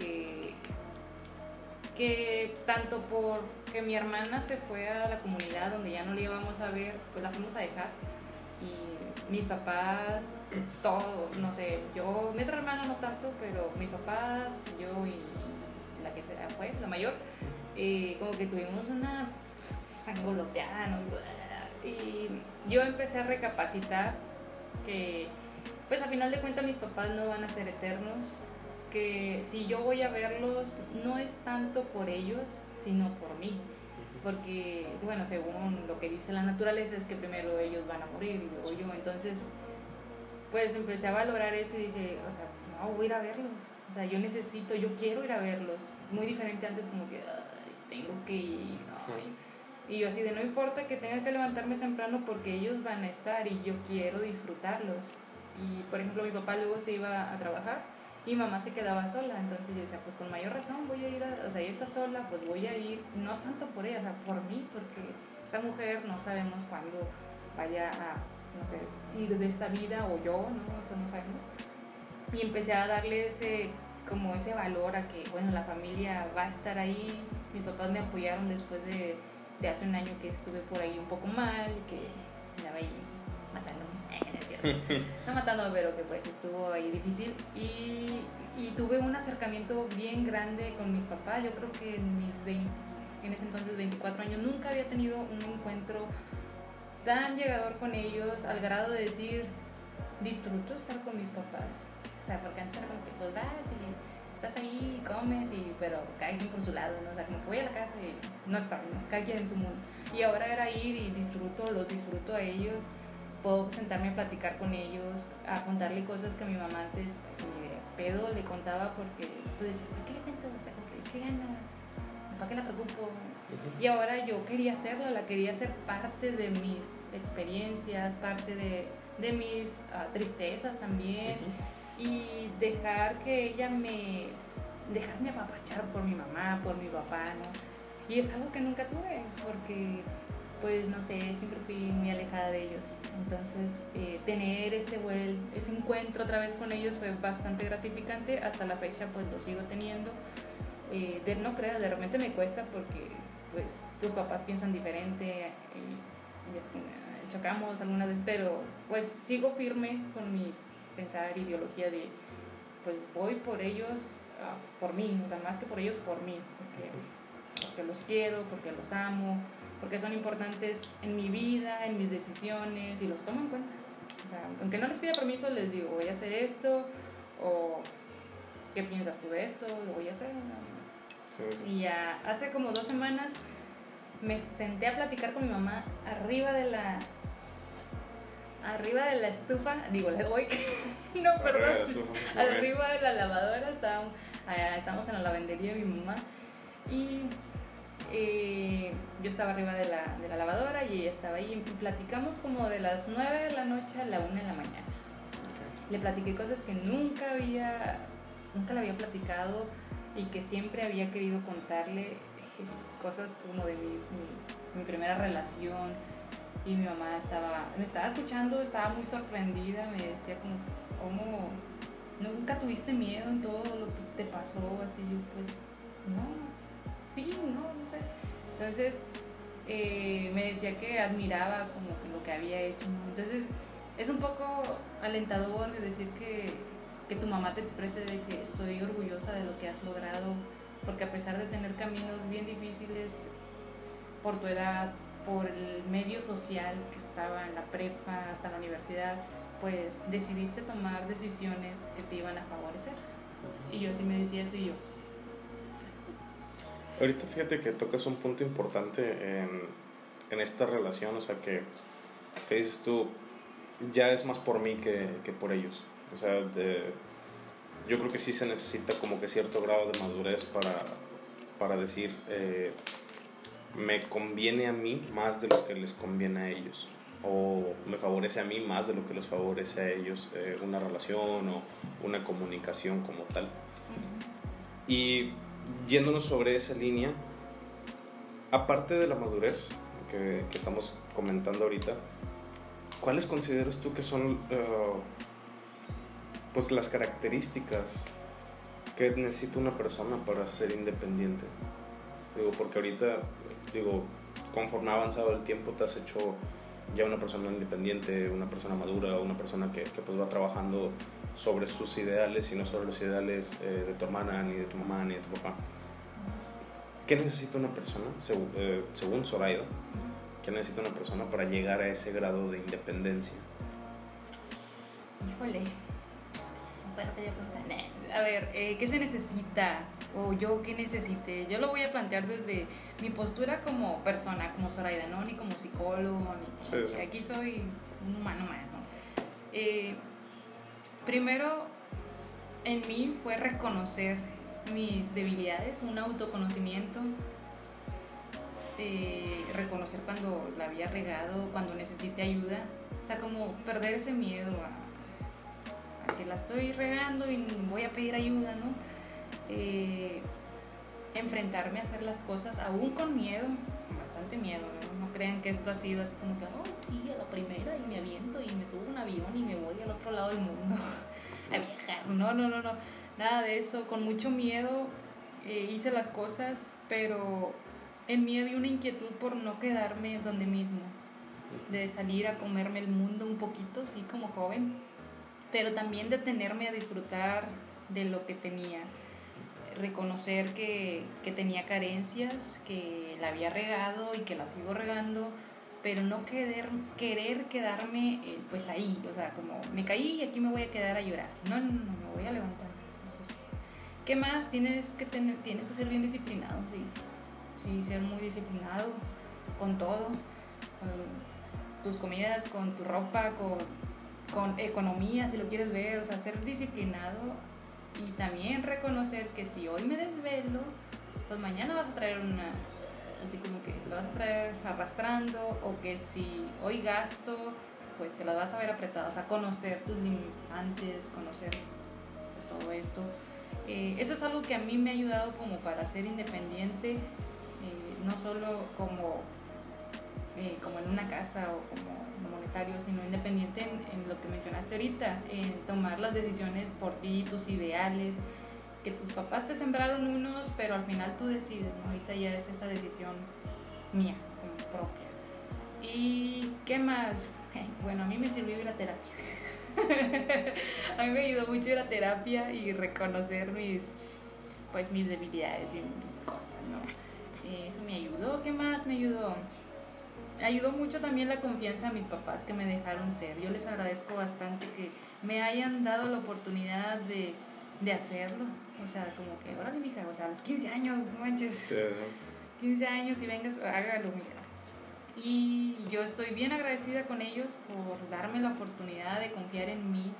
que, que tanto por que mi hermana se fue a la comunidad donde ya no la íbamos a ver, pues la fuimos a dejar, y mis papás, todo, no sé, yo, mi otra hermana no tanto, pero mis papás, yo y la que se fue, la mayor, eh, como que tuvimos una sangoloteada. Y yo empecé a recapacitar que, pues a final de cuentas mis papás no van a ser eternos, que si yo voy a verlos no es tanto por ellos, sino por mí. Porque, bueno, según lo que dice la naturaleza es que primero ellos van a morir y luego yo. Entonces, pues empecé a valorar eso y dije, o sea, no, voy a ir a verlos. O sea, yo necesito, yo quiero ir a verlos. Muy diferente antes como que, tengo que ir. Y yo así de no importa que tenga que levantarme temprano porque ellos van a estar y yo quiero disfrutarlos. Y por ejemplo mi papá luego se iba a trabajar y mamá se quedaba sola, entonces yo decía, pues con mayor razón voy a ir, o sea, ella está sola, pues voy a ir, no tanto por ella, por mí, porque esa mujer no sabemos cuándo vaya a, no sé, ir de esta vida o yo, ¿no? Eso no sabemos. Y empecé a darle ese, como ese valor a que, bueno, la familia va a estar ahí, mis papás me apoyaron después de de hace un año que estuve por ahí un poco mal, que andaba ahí matándome, eh, no matándome, pero que pues estuvo ahí difícil. Y, y, tuve un acercamiento bien grande con mis papás. Yo creo que en mis 20, en ese entonces 24 años, nunca había tenido un encuentro tan llegador con ellos al grado de decir, disfruto estar con mis papás. O sea, porque antes era como que pues vas y estás ahí, comes, y, pero cada quien por su lado, ¿no? O sea, como que voy a la casa y no está, ¿no? Cada quien en su mundo. Y ahora era ir y disfruto, los disfruto a ellos, puedo sentarme a platicar con ellos, a contarle cosas que mi mamá antes, pues, ni pedo le contaba porque, pues, decía, ¿por qué le cuento? O sea, ¿qué gana? ¿Para qué la preocupo? Y ahora yo quería hacerlo, la quería hacer parte de mis experiencias, parte de, de mis uh, tristezas también y dejar que ella me, dejarme apapachar por mi mamá, por mi papá, ¿no? Y es algo que nunca tuve, porque, pues, no sé, siempre fui muy alejada de ellos. Entonces, eh, tener ese, vuel ese encuentro otra vez con ellos fue bastante gratificante. Hasta la fecha, pues, lo sigo teniendo. Eh, de, no creas, de repente me cuesta porque, pues, tus papás piensan diferente y, y es que eh, chocamos alguna vez, pero, pues, sigo firme con mi pensar ideología de, pues voy por ellos, ah, por mí, o sea, más que por ellos, por mí, porque, porque los quiero, porque los amo, porque son importantes en mi vida, en mis decisiones y los tomo en cuenta. O sea, aunque no les pida permiso, les digo, voy a hacer esto, o ¿qué piensas tú de esto? Lo voy a hacer. Y ya hace como dos semanas me senté a platicar con mi mamá arriba de la arriba de la estufa, digo, la voy, no, perdón, arriba de la lavadora, estábamos, estamos en la lavandería de mi mamá y eh, yo estaba arriba de la, de la, lavadora y ella estaba ahí. Y platicamos como de las 9 de la noche a la 1 de la mañana. Le platiqué cosas que nunca había, nunca le había platicado y que siempre había querido contarle, eh, cosas como de mi, mi, mi primera relación, y mi mamá estaba, me estaba escuchando, estaba muy sorprendida, me decía como, ¿cómo nunca tuviste miedo en todo lo que te pasó? Así yo, pues, no, sí, no, no sé. Entonces, eh, me decía que admiraba como que lo que había hecho. Entonces, es un poco alentador decir que, que tu mamá te exprese de que estoy orgullosa de lo que has logrado, porque a pesar de tener caminos bien difíciles por tu edad, por el medio social que estaba en la prepa hasta la universidad, pues decidiste tomar decisiones que te iban a favorecer. Y yo sí me decía eso y yo. Ahorita fíjate que tocas un punto importante en, en esta relación, o sea que, que, dices tú, ya es más por mí que, que por ellos. O sea, de, yo creo que sí se necesita como que cierto grado de madurez para, para decir, eh, me conviene a mí más de lo que les conviene a ellos. o me favorece a mí más de lo que les favorece a ellos eh, una relación o una comunicación como tal. Y yéndonos sobre esa línea, aparte de la madurez que, estamos comentando ahorita, ¿cuáles consideras tú que son eh, pues las características que necesita una persona para ser independiente? Digo, porque ahorita, digo, conforme ha avanzado el tiempo te has hecho ya una persona independiente, una persona madura, una persona que, que pues va trabajando sobre sus ideales y no sobre los ideales eh, de tu hermana, ni de tu mamá, ni de tu papá. ¿Qué necesita una persona, según, eh, según Zoraida, qué necesita una persona para llegar a ese grado de independencia? Híjole. A ver, eh, ¿qué se necesita? O yo qué necesite. Yo lo voy a plantear desde mi postura como persona, como Zoraida, ¿no? Ni como psicólogo, ni Aquí soy un humano más, ¿no? Eh, primero, en mí fue reconocer mis debilidades, un autoconocimiento, eh, reconocer cuando la había regado, cuando necesite ayuda, o sea, como perder ese miedo a, que la estoy regando y voy a pedir ayuda, ¿no? Eh, enfrentarme a hacer las cosas aún con miedo, bastante miedo, ¿no? crean que esto ha sido así como que, oh, sí, a la primera y me aviento y me subo un avión y me voy al otro lado del mundo a viajar, no, no, no, no, nada de eso, con mucho miedo eh, hice las cosas, pero en mí había una inquietud por no quedarme donde mismo, de salir a comerme el mundo un poquito, sí, como joven, pero también detenerme a disfrutar de lo que tenía, reconocer que, que tenía carencias, que la había regado y que la sigo regando, pero no querer, querer quedarme eh, pues ahí, o sea, como me caí y aquí me voy a quedar a llorar. No, no, no, me voy a levantar. ¿Qué más? Tienes que, tener, tienes que ser bien disciplinado, sí sí, ser muy disciplinado con todo, con tus comidas, con tu ropa, con, con economía, si lo quieres ver, o sea, ser disciplinado y también reconocer que si hoy me desvelo, pues mañana vas a traer una, así como que lo vas a traer arrastrando, o que si hoy gasto, pues te la vas a ver apretada, o sea, conocer tus limitantes, conocer pues, todo esto. Eh, eso es algo que a mí me ha ayudado como para ser independiente no solo como, eh, como en una casa o como monetario, sino independiente en, lo que mencionaste ahorita, en tomar las decisiones por ti, tus ideales, que tus papás te sembraron unos, pero al final tú decides, ahorita ya es esa decisión mía, como propia. ¿Y qué más? Bueno, a mí me sirvió ir a terapia. a mí me ayudó mucho ir a terapia y reconocer mis, pues, mis debilidades y mis cosas, ¿no? Eso me ayudó. ¿Qué más me ayudó? Ayudó mucho también la confianza a mis papás que me dejaron ser. Yo les agradezco bastante que me hayan dado la oportunidad de, de hacerlo. O sea, como que, órale, mija, o sea, a los 15 años, manches. Sí, eso. 15 años y vengas, hágalo, mija. Y yo estoy bien agradecida con ellos por darme la oportunidad de confiar en mí.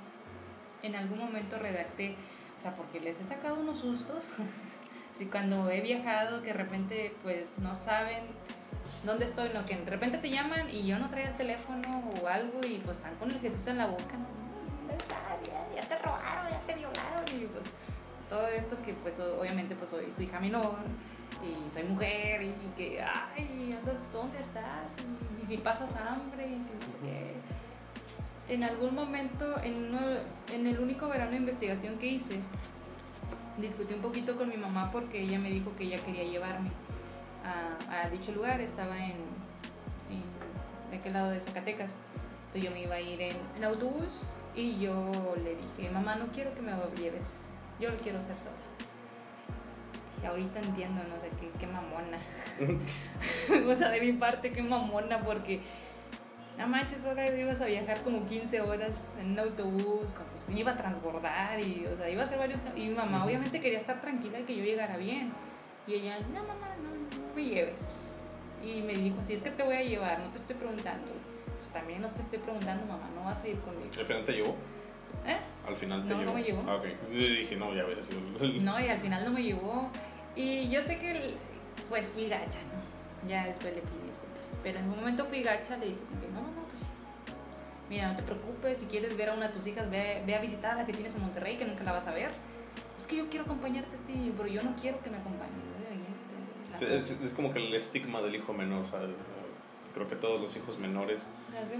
En algún momento redacté, o sea, porque les he sacado unos sustos. Si cuando he viajado que de repente pues no saben dónde estoy, no, que de repente te llaman y yo no traía el teléfono o algo y pues están con el Jesús en la boca, ¿Dónde estás? Ya, te robaron, ya te violaron y pues todo esto que pues obviamente pues soy su hija menor y soy mujer y, que, ay, ¿dónde estás? Y, si pasas hambre y si no sé qué. En algún momento, en, en el único verano de investigación que hice, discutí un poquito con mi mamá porque ella me dijo que ella quería llevarme a, dicho lugar, estaba en, de aquel lado de Zacatecas. Entonces yo me iba a ir en, el autobús y yo le dije, mamá, no quiero que me lleves, yo lo quiero hacer sola. Y ahorita entiendo, no sé, qué, qué mamona. o sea, de mi parte, qué mamona, porque no manches, ahora ibas a viajar como 15 horas en un autobús, pues, iba a transbordar y, o sea, iba a hacer varios... Y mi mamá obviamente quería estar tranquila y que yo llegara bien. Y ella, no, mamá, no, me lleves. Y me dijo, si es que te voy a llevar, no te estoy preguntando. Pues también no te estoy preguntando, mamá, no vas a ir conmigo. ¿Al final te llevó? ¿Eh? Al final te no, llevó. No, me llevó. Ah, ok. Yo dije, no, ya verás. no, y al final no me llevó. Y yo sé que, pues fui gacha, ¿no? Ya después le pedí disculpas. Pero en un momento fui gacha, le dije, no, no, pues mira, no te preocupes, si quieres ver a una de tus hijas, ve, ve a visitar a la que tienes en Monterrey, que nunca la vas a ver. Es que yo quiero acompañarte a ti, pero yo no quiero que me acompañes. Es, es, como que el estigma del hijo menor, ¿sabes? Creo que todos los hijos menores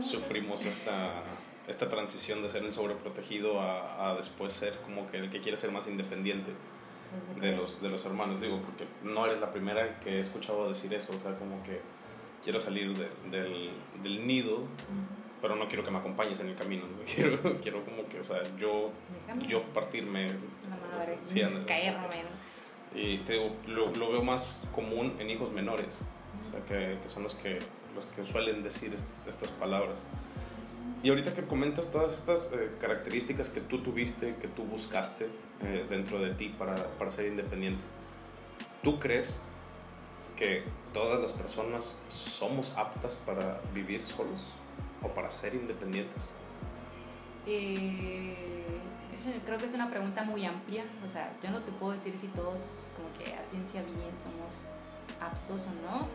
sufrimos esta, esta transición de ser el sobreprotegido a, a después ser como que el que quiere ser más independiente de los, de los hermanos. Digo, porque no eres la primera que he escuchado decir eso, o sea, como que quiero salir del, del, nido, pero no quiero que me acompañes en el camino. Quiero, quiero como que, o sea, yo, yo partirme. La madre, sí, caerme. Y te digo, lo, lo, veo más común en hijos menores, o sea, que, que son los que, los que suelen decir estas, palabras. Y ahorita que comentas todas estas eh, características que tú tuviste, que tú buscaste eh, dentro de ti para, para ser independiente, ¿tú crees que todas las personas somos aptas para vivir solos o para ser independientes? Eh, creo que es una pregunta muy amplia. O sea, yo no te puedo decir si todos, como que a ciencia bien, somos aptos o no.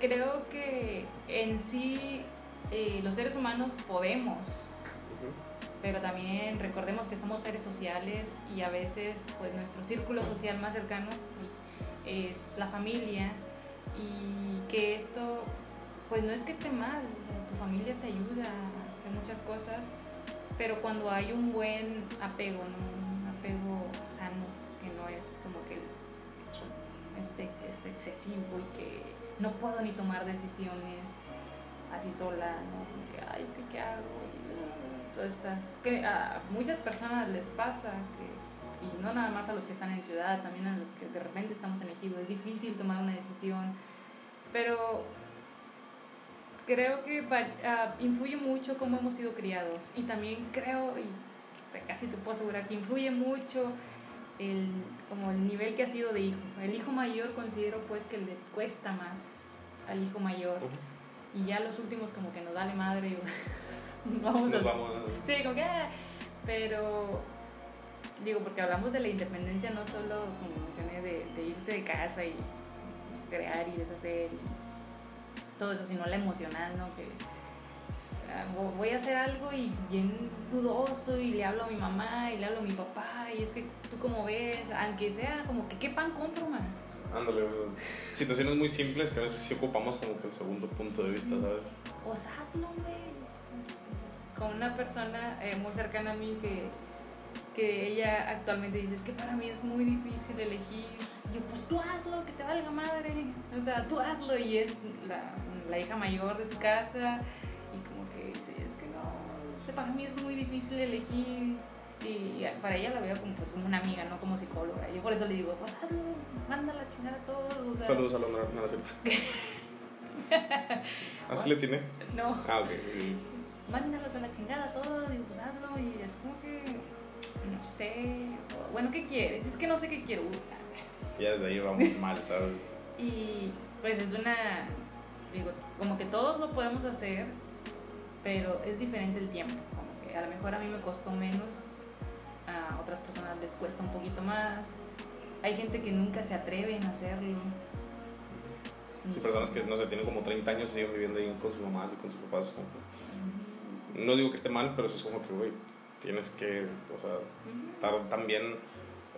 Creo que en sí eh, los seres humanos podemos, pero también recordemos que somos seres sociales y a veces pues nuestro círculo social más cercano es la familia y que esto, pues no es que esté mal, tu familia te ayuda a hacer muchas cosas, pero cuando hay un buen apego, un apego sano, que no es como que este, es excesivo y que no puedo ni tomar decisiones así sola, ¿no? Como que, ay, es que qué hago, todo está, que a muchas personas les pasa que y no nada más a los que están en ciudad, también a los que de repente estamos en es difícil tomar una decisión, pero creo que uh, influye mucho cómo hemos sido criados y también creo, y casi te puedo asegurar que influye mucho el, como el nivel que ha sido de hijo. El hijo mayor considero pues que le cuesta más al hijo mayor y ya los últimos como que nos dale madre vamos a... Vamos. Sí, como que... Ah", pero digo, porque hablamos de la independencia no solo, como mencioné, de, de irte de casa y crear y deshacer y todo eso, sino la emocional, ¿no? Que ah, voy a hacer algo y bien dudoso y le hablo a mi mamá y le hablo a mi papá y es que tú como ves, aunque sea como que qué pan compro, man. Ándale, situaciones muy simples que a veces sí ocupamos como que el segundo punto de vista, ¿sabes? O hazlo, güey. Con una persona eh, muy cercana a mí que que ella actualmente dice, es que para mí es muy difícil elegir. yo, pues tú hazlo, que te valga madre. O sea, tú hazlo. Y es la, la hija mayor de su casa. Y como que dice, es que no, para mí es muy difícil elegir. Y para ella la veo como, pues, como una amiga, no como psicóloga. Yo por eso le digo, pues hazlo, manda la chingada a todos. O sea, Saludos a la no, no cierto. ¿Así le tiene? No. Ah, ok. Mándalos a la chingada a todos y pues hazlo. Y es como que no sé, bueno, ¿qué quieres? Es que no sé qué quiero. Ya desde ahí vamos mal, ¿sabes? y pues es una, digo, como que todos lo podemos hacer, pero es diferente el tiempo. Como que a lo mejor a mí me costó menos, a otras personas les cuesta un poquito más. Hay gente que nunca se atreven a hacerlo. Sí, personas que, no sé, tienen como 30 años y siguen viviendo ahí con sus mamás y con sus papás. No digo que esté mal, pero eso es como que, güey, tienes que, o sea, también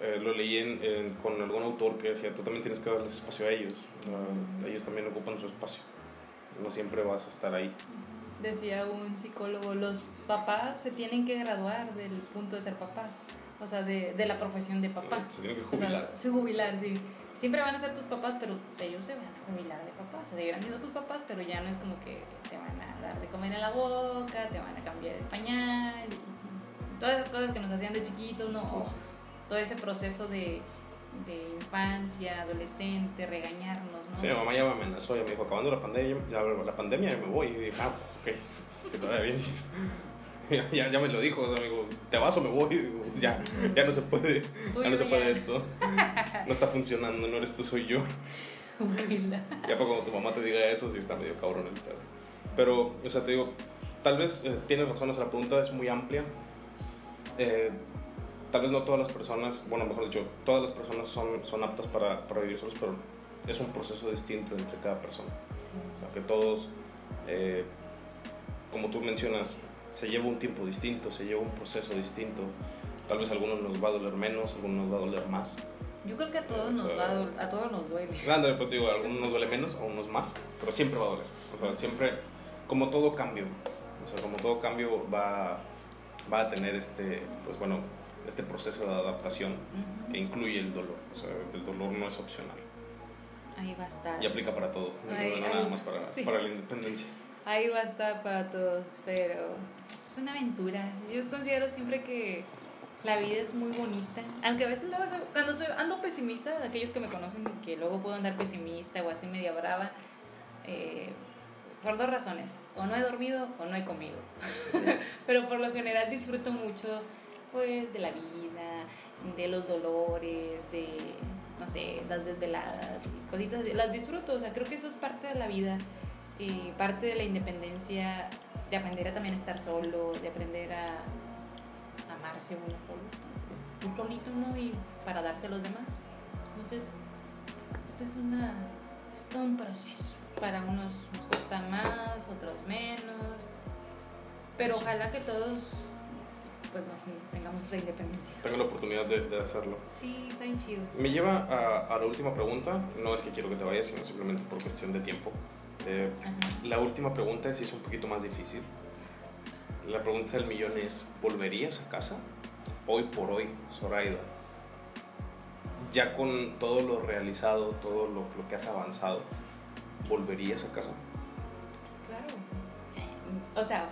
eh, lo leí en, con algún autor que decía, tú también tienes que darles espacio a ellos, ellos también ocupan su espacio, no siempre vas a estar ahí. Decía un psicólogo, los papás se tienen que graduar del punto de ser papás, o sea, de, de la profesión de papá. Se tienen que jubilar. se jubilar, sí. Siempre van a ser tus papás, pero ellos se van a jubilar de papás. Seguirán siendo tus papás, pero ya no es como que te van a dar de comer en la boca, te van a cambiar el pañal. Y, todas esas cosas que nos hacían de chiquitos, ¿no? todo ese proceso de, de infancia, adolescente, regañarnos, ¿no? Sí, mi mamá ya me amenazó, ya me dijo, acabando la pandemia, la, la pandemia me voy. Y dije, ah, ok, que todavía viene. ya, ya me lo dijo, o sea, amigo, te vas o me voy. ya, ya no se puede, ya no se puede esto. No está funcionando, no eres tú, soy yo. ya para cuando tu mamá te diga eso, sí está medio cabrón el pedo. Pero, o sea, te digo, tal vez eh, tienes razón, o sea, la pregunta es muy amplia eh, tal vez no todas las personas, bueno, mejor dicho, todas las personas son, son aptas para, para vivir solos, pero es un proceso distinto entre cada persona. O sea, que todos, eh, como tú mencionas, se lleva un tiempo distinto, se lleva un proceso distinto. Tal vez a algunos nos va a doler menos, a algunos nos va a doler más. Yo creo que a todos, nos, va a, a todos nos duele. Grande, pero digo, a algunos nos duele menos, a unos más, pero siempre va a doler. O sea, siempre, como todo cambio, o sea, como todo cambio va, va a tener este, pues bueno, este proceso de adaptación que incluye el dolor. O sea, el dolor no es opcional. Ahí va a estar. Y aplica para todo, no nada más para, para la independencia. Ahí va a estar para todos, pero es una aventura. Yo considero siempre que la vida es muy bonita. Aunque a veces luego, cuando soy, ando pesimista, aquellos que me conocen, que luego puedo andar pesimista o así media brava, eh, por dos razones. O no he dormido o no he comido. Pero por lo general disfruto mucho pues de la vida, de los dolores, de, no sé, las desveladas, cositas. Las disfruto, o sea, creo que eso es parte de la vida. Y parte de la independencia, de aprender a también estar solo, de aprender a amarse uno solo, un solito, ¿no? Y para darse a los demás. Entonces, este es una, es todo un proceso. Para unos nos cuesta más, otros menos, pero ojalá que todos pues nos tengamos esa independencia. Tengo la oportunidad de, de hacerlo. Sí, está bien chido. Me lleva a, a, la última pregunta, no es que quiero que te vayas, sino simplemente por cuestión de tiempo. Eh, la última pregunta es, es un poquito más difícil. La pregunta del millón es, ¿volverías a casa? Hoy por hoy, Zoraida, ya con todo lo realizado, todo lo, lo que has avanzado, ¿volverías a casa? Claro. O sea,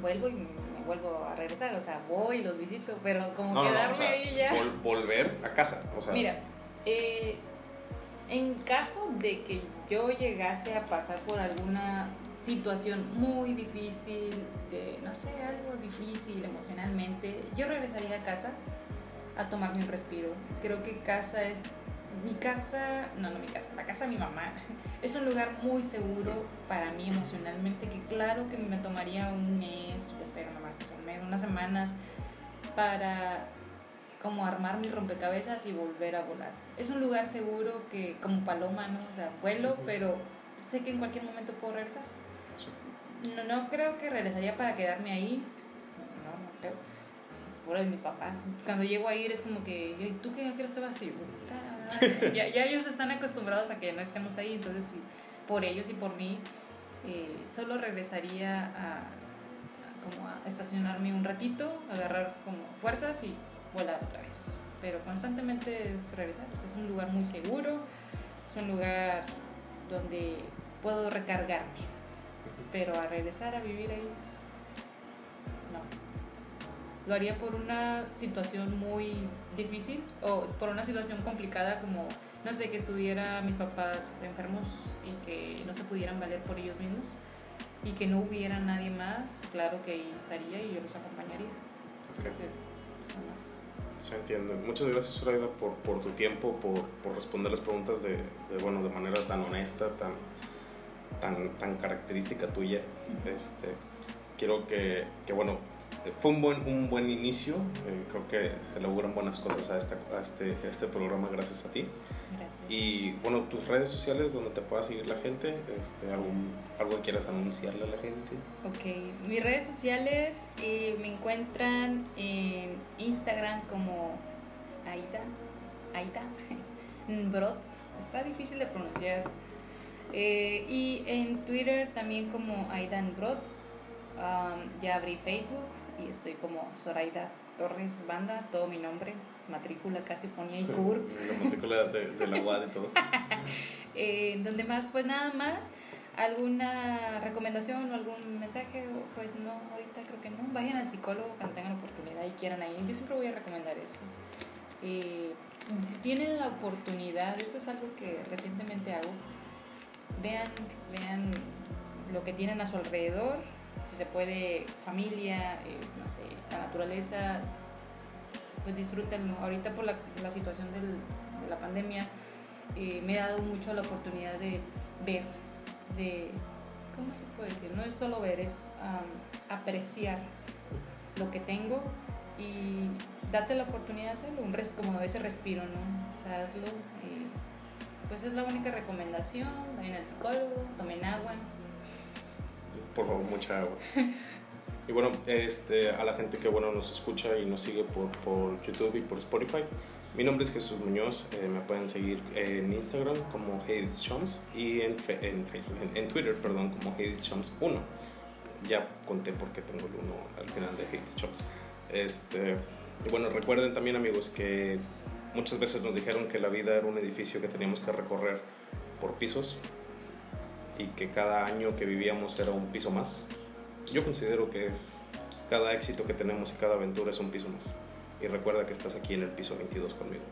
vuelvo y me vuelvo a regresar, o sea, voy y los visito, pero como No, no, no, quedarme o sea, ahí ya. vol- volver a casa. O sea, Mira, eh, en caso de que yo llegase a pasar por alguna situación muy difícil, de, no sé, algo difícil emocionalmente, yo regresaría a casa a tomarme un respiro. Creo que casa es mi casa, no, no mi casa, la casa de mi mamá. Es un lugar muy seguro para mí emocionalmente, que claro que me tomaría un mes, yo espero nomás que sea un mes, unas semanas, para como armar mi rompecabezas y volver a volar. Es un lugar seguro que, como paloma, ¿no? O sea, vuelo, pero sé que en cualquier momento puedo regresar. No, no creo que regresaría para quedarme ahí. No, no creo. Por de mis papás. Cuando llego a ir es como que, "Yo, ¿y tú qué, qué estabas? Yo, "Puta". ya, ellos están acostumbrados a que no estemos ahí, entonces por ellos y por mí, eh, solo regresaría a, a como a estacionarme un ratito, agarrar como fuerzas y volar otra vez. Pero constantemente es regresar. sea, es un lugar muy seguro, es un lugar donde puedo recargarme. Pero a regresar a vivir ahí. Lo haría por una situación muy difícil o por una situación complicada como, no sé, que estuviera mis papás enfermos y que no se pudieran valer por ellos mismos y que no hubiera nadie más, claro que ahí estaría y yo los acompañaría. Las- Se entiende. Muchas gracias, Zoraida, por, por tu tiempo, por, por responder las preguntas de, de, bueno, de manera tan honesta, tan, tan, tan característica tuya. Este, quiero que, que, bueno, fue un buen, un buen inicio. Eh, creo que se logran buenas cosas a, esta, a, este, a este programa gracias a ti. Gracias. Y bueno, tus redes sociales donde te pueda seguir la gente, este, algún, algo que quieras anunciarle a la gente. Ok, mis redes sociales eh, me encuentran en Instagram como Aida, Aida, Brot, está difícil de pronunciar. Eh, y en Twitter también como Aidan Brot. Um, ya abrí Facebook y estoy como Zoraida Torres Banda, todo mi nombre, matrícula casi ponía y CURP. La matrícula de, de la UAD y todo. Eh, donde más, pues nada más, alguna recomendación o algún mensaje, pues no, ahorita creo que no. Vayan al psicólogo cuando tengan oportunidad y quieran ahí. Yo siempre voy a recomendar eso. Eh, si tienen la oportunidad, eso es algo que recientemente hago, vean, vean lo que tienen a su alrededor, si se puede, familia, eh, no sé, la naturaleza, pues disfrútenlo. Ahorita por la, la situación del, de la pandemia, eh, me he dado mucho la oportunidad de ver, de, ¿cómo se puede decir? No es solo ver, es um, apreciar lo que tengo y date la oportunidad de hacerlo, un res, como ese respiro, ¿no? Hazlo. y, pues es la única recomendación, vayan al psicólogo, tomen agua. Por favor, mucha agua. Y bueno, este, a la gente que bueno, nos escucha y nos sigue por, por YouTube y por Spotify, mi nombre es Jesús Muñoz, eh, me pueden seguir en Instagram como Hades Chums y en, en Facebook, en, Twitter, perdón, como Hades Chums 1. Ya conté por qué tengo el 1 al final de Hades Chums. Este, y bueno, recuerden también amigos que muchas veces nos dijeron que la vida era un edificio que teníamos que recorrer por pisos y que cada año que vivíamos era un piso más. Yo considero que es cada éxito que tenemos y cada aventura es un piso más. Y recuerda que estás aquí en el piso 22 conmigo.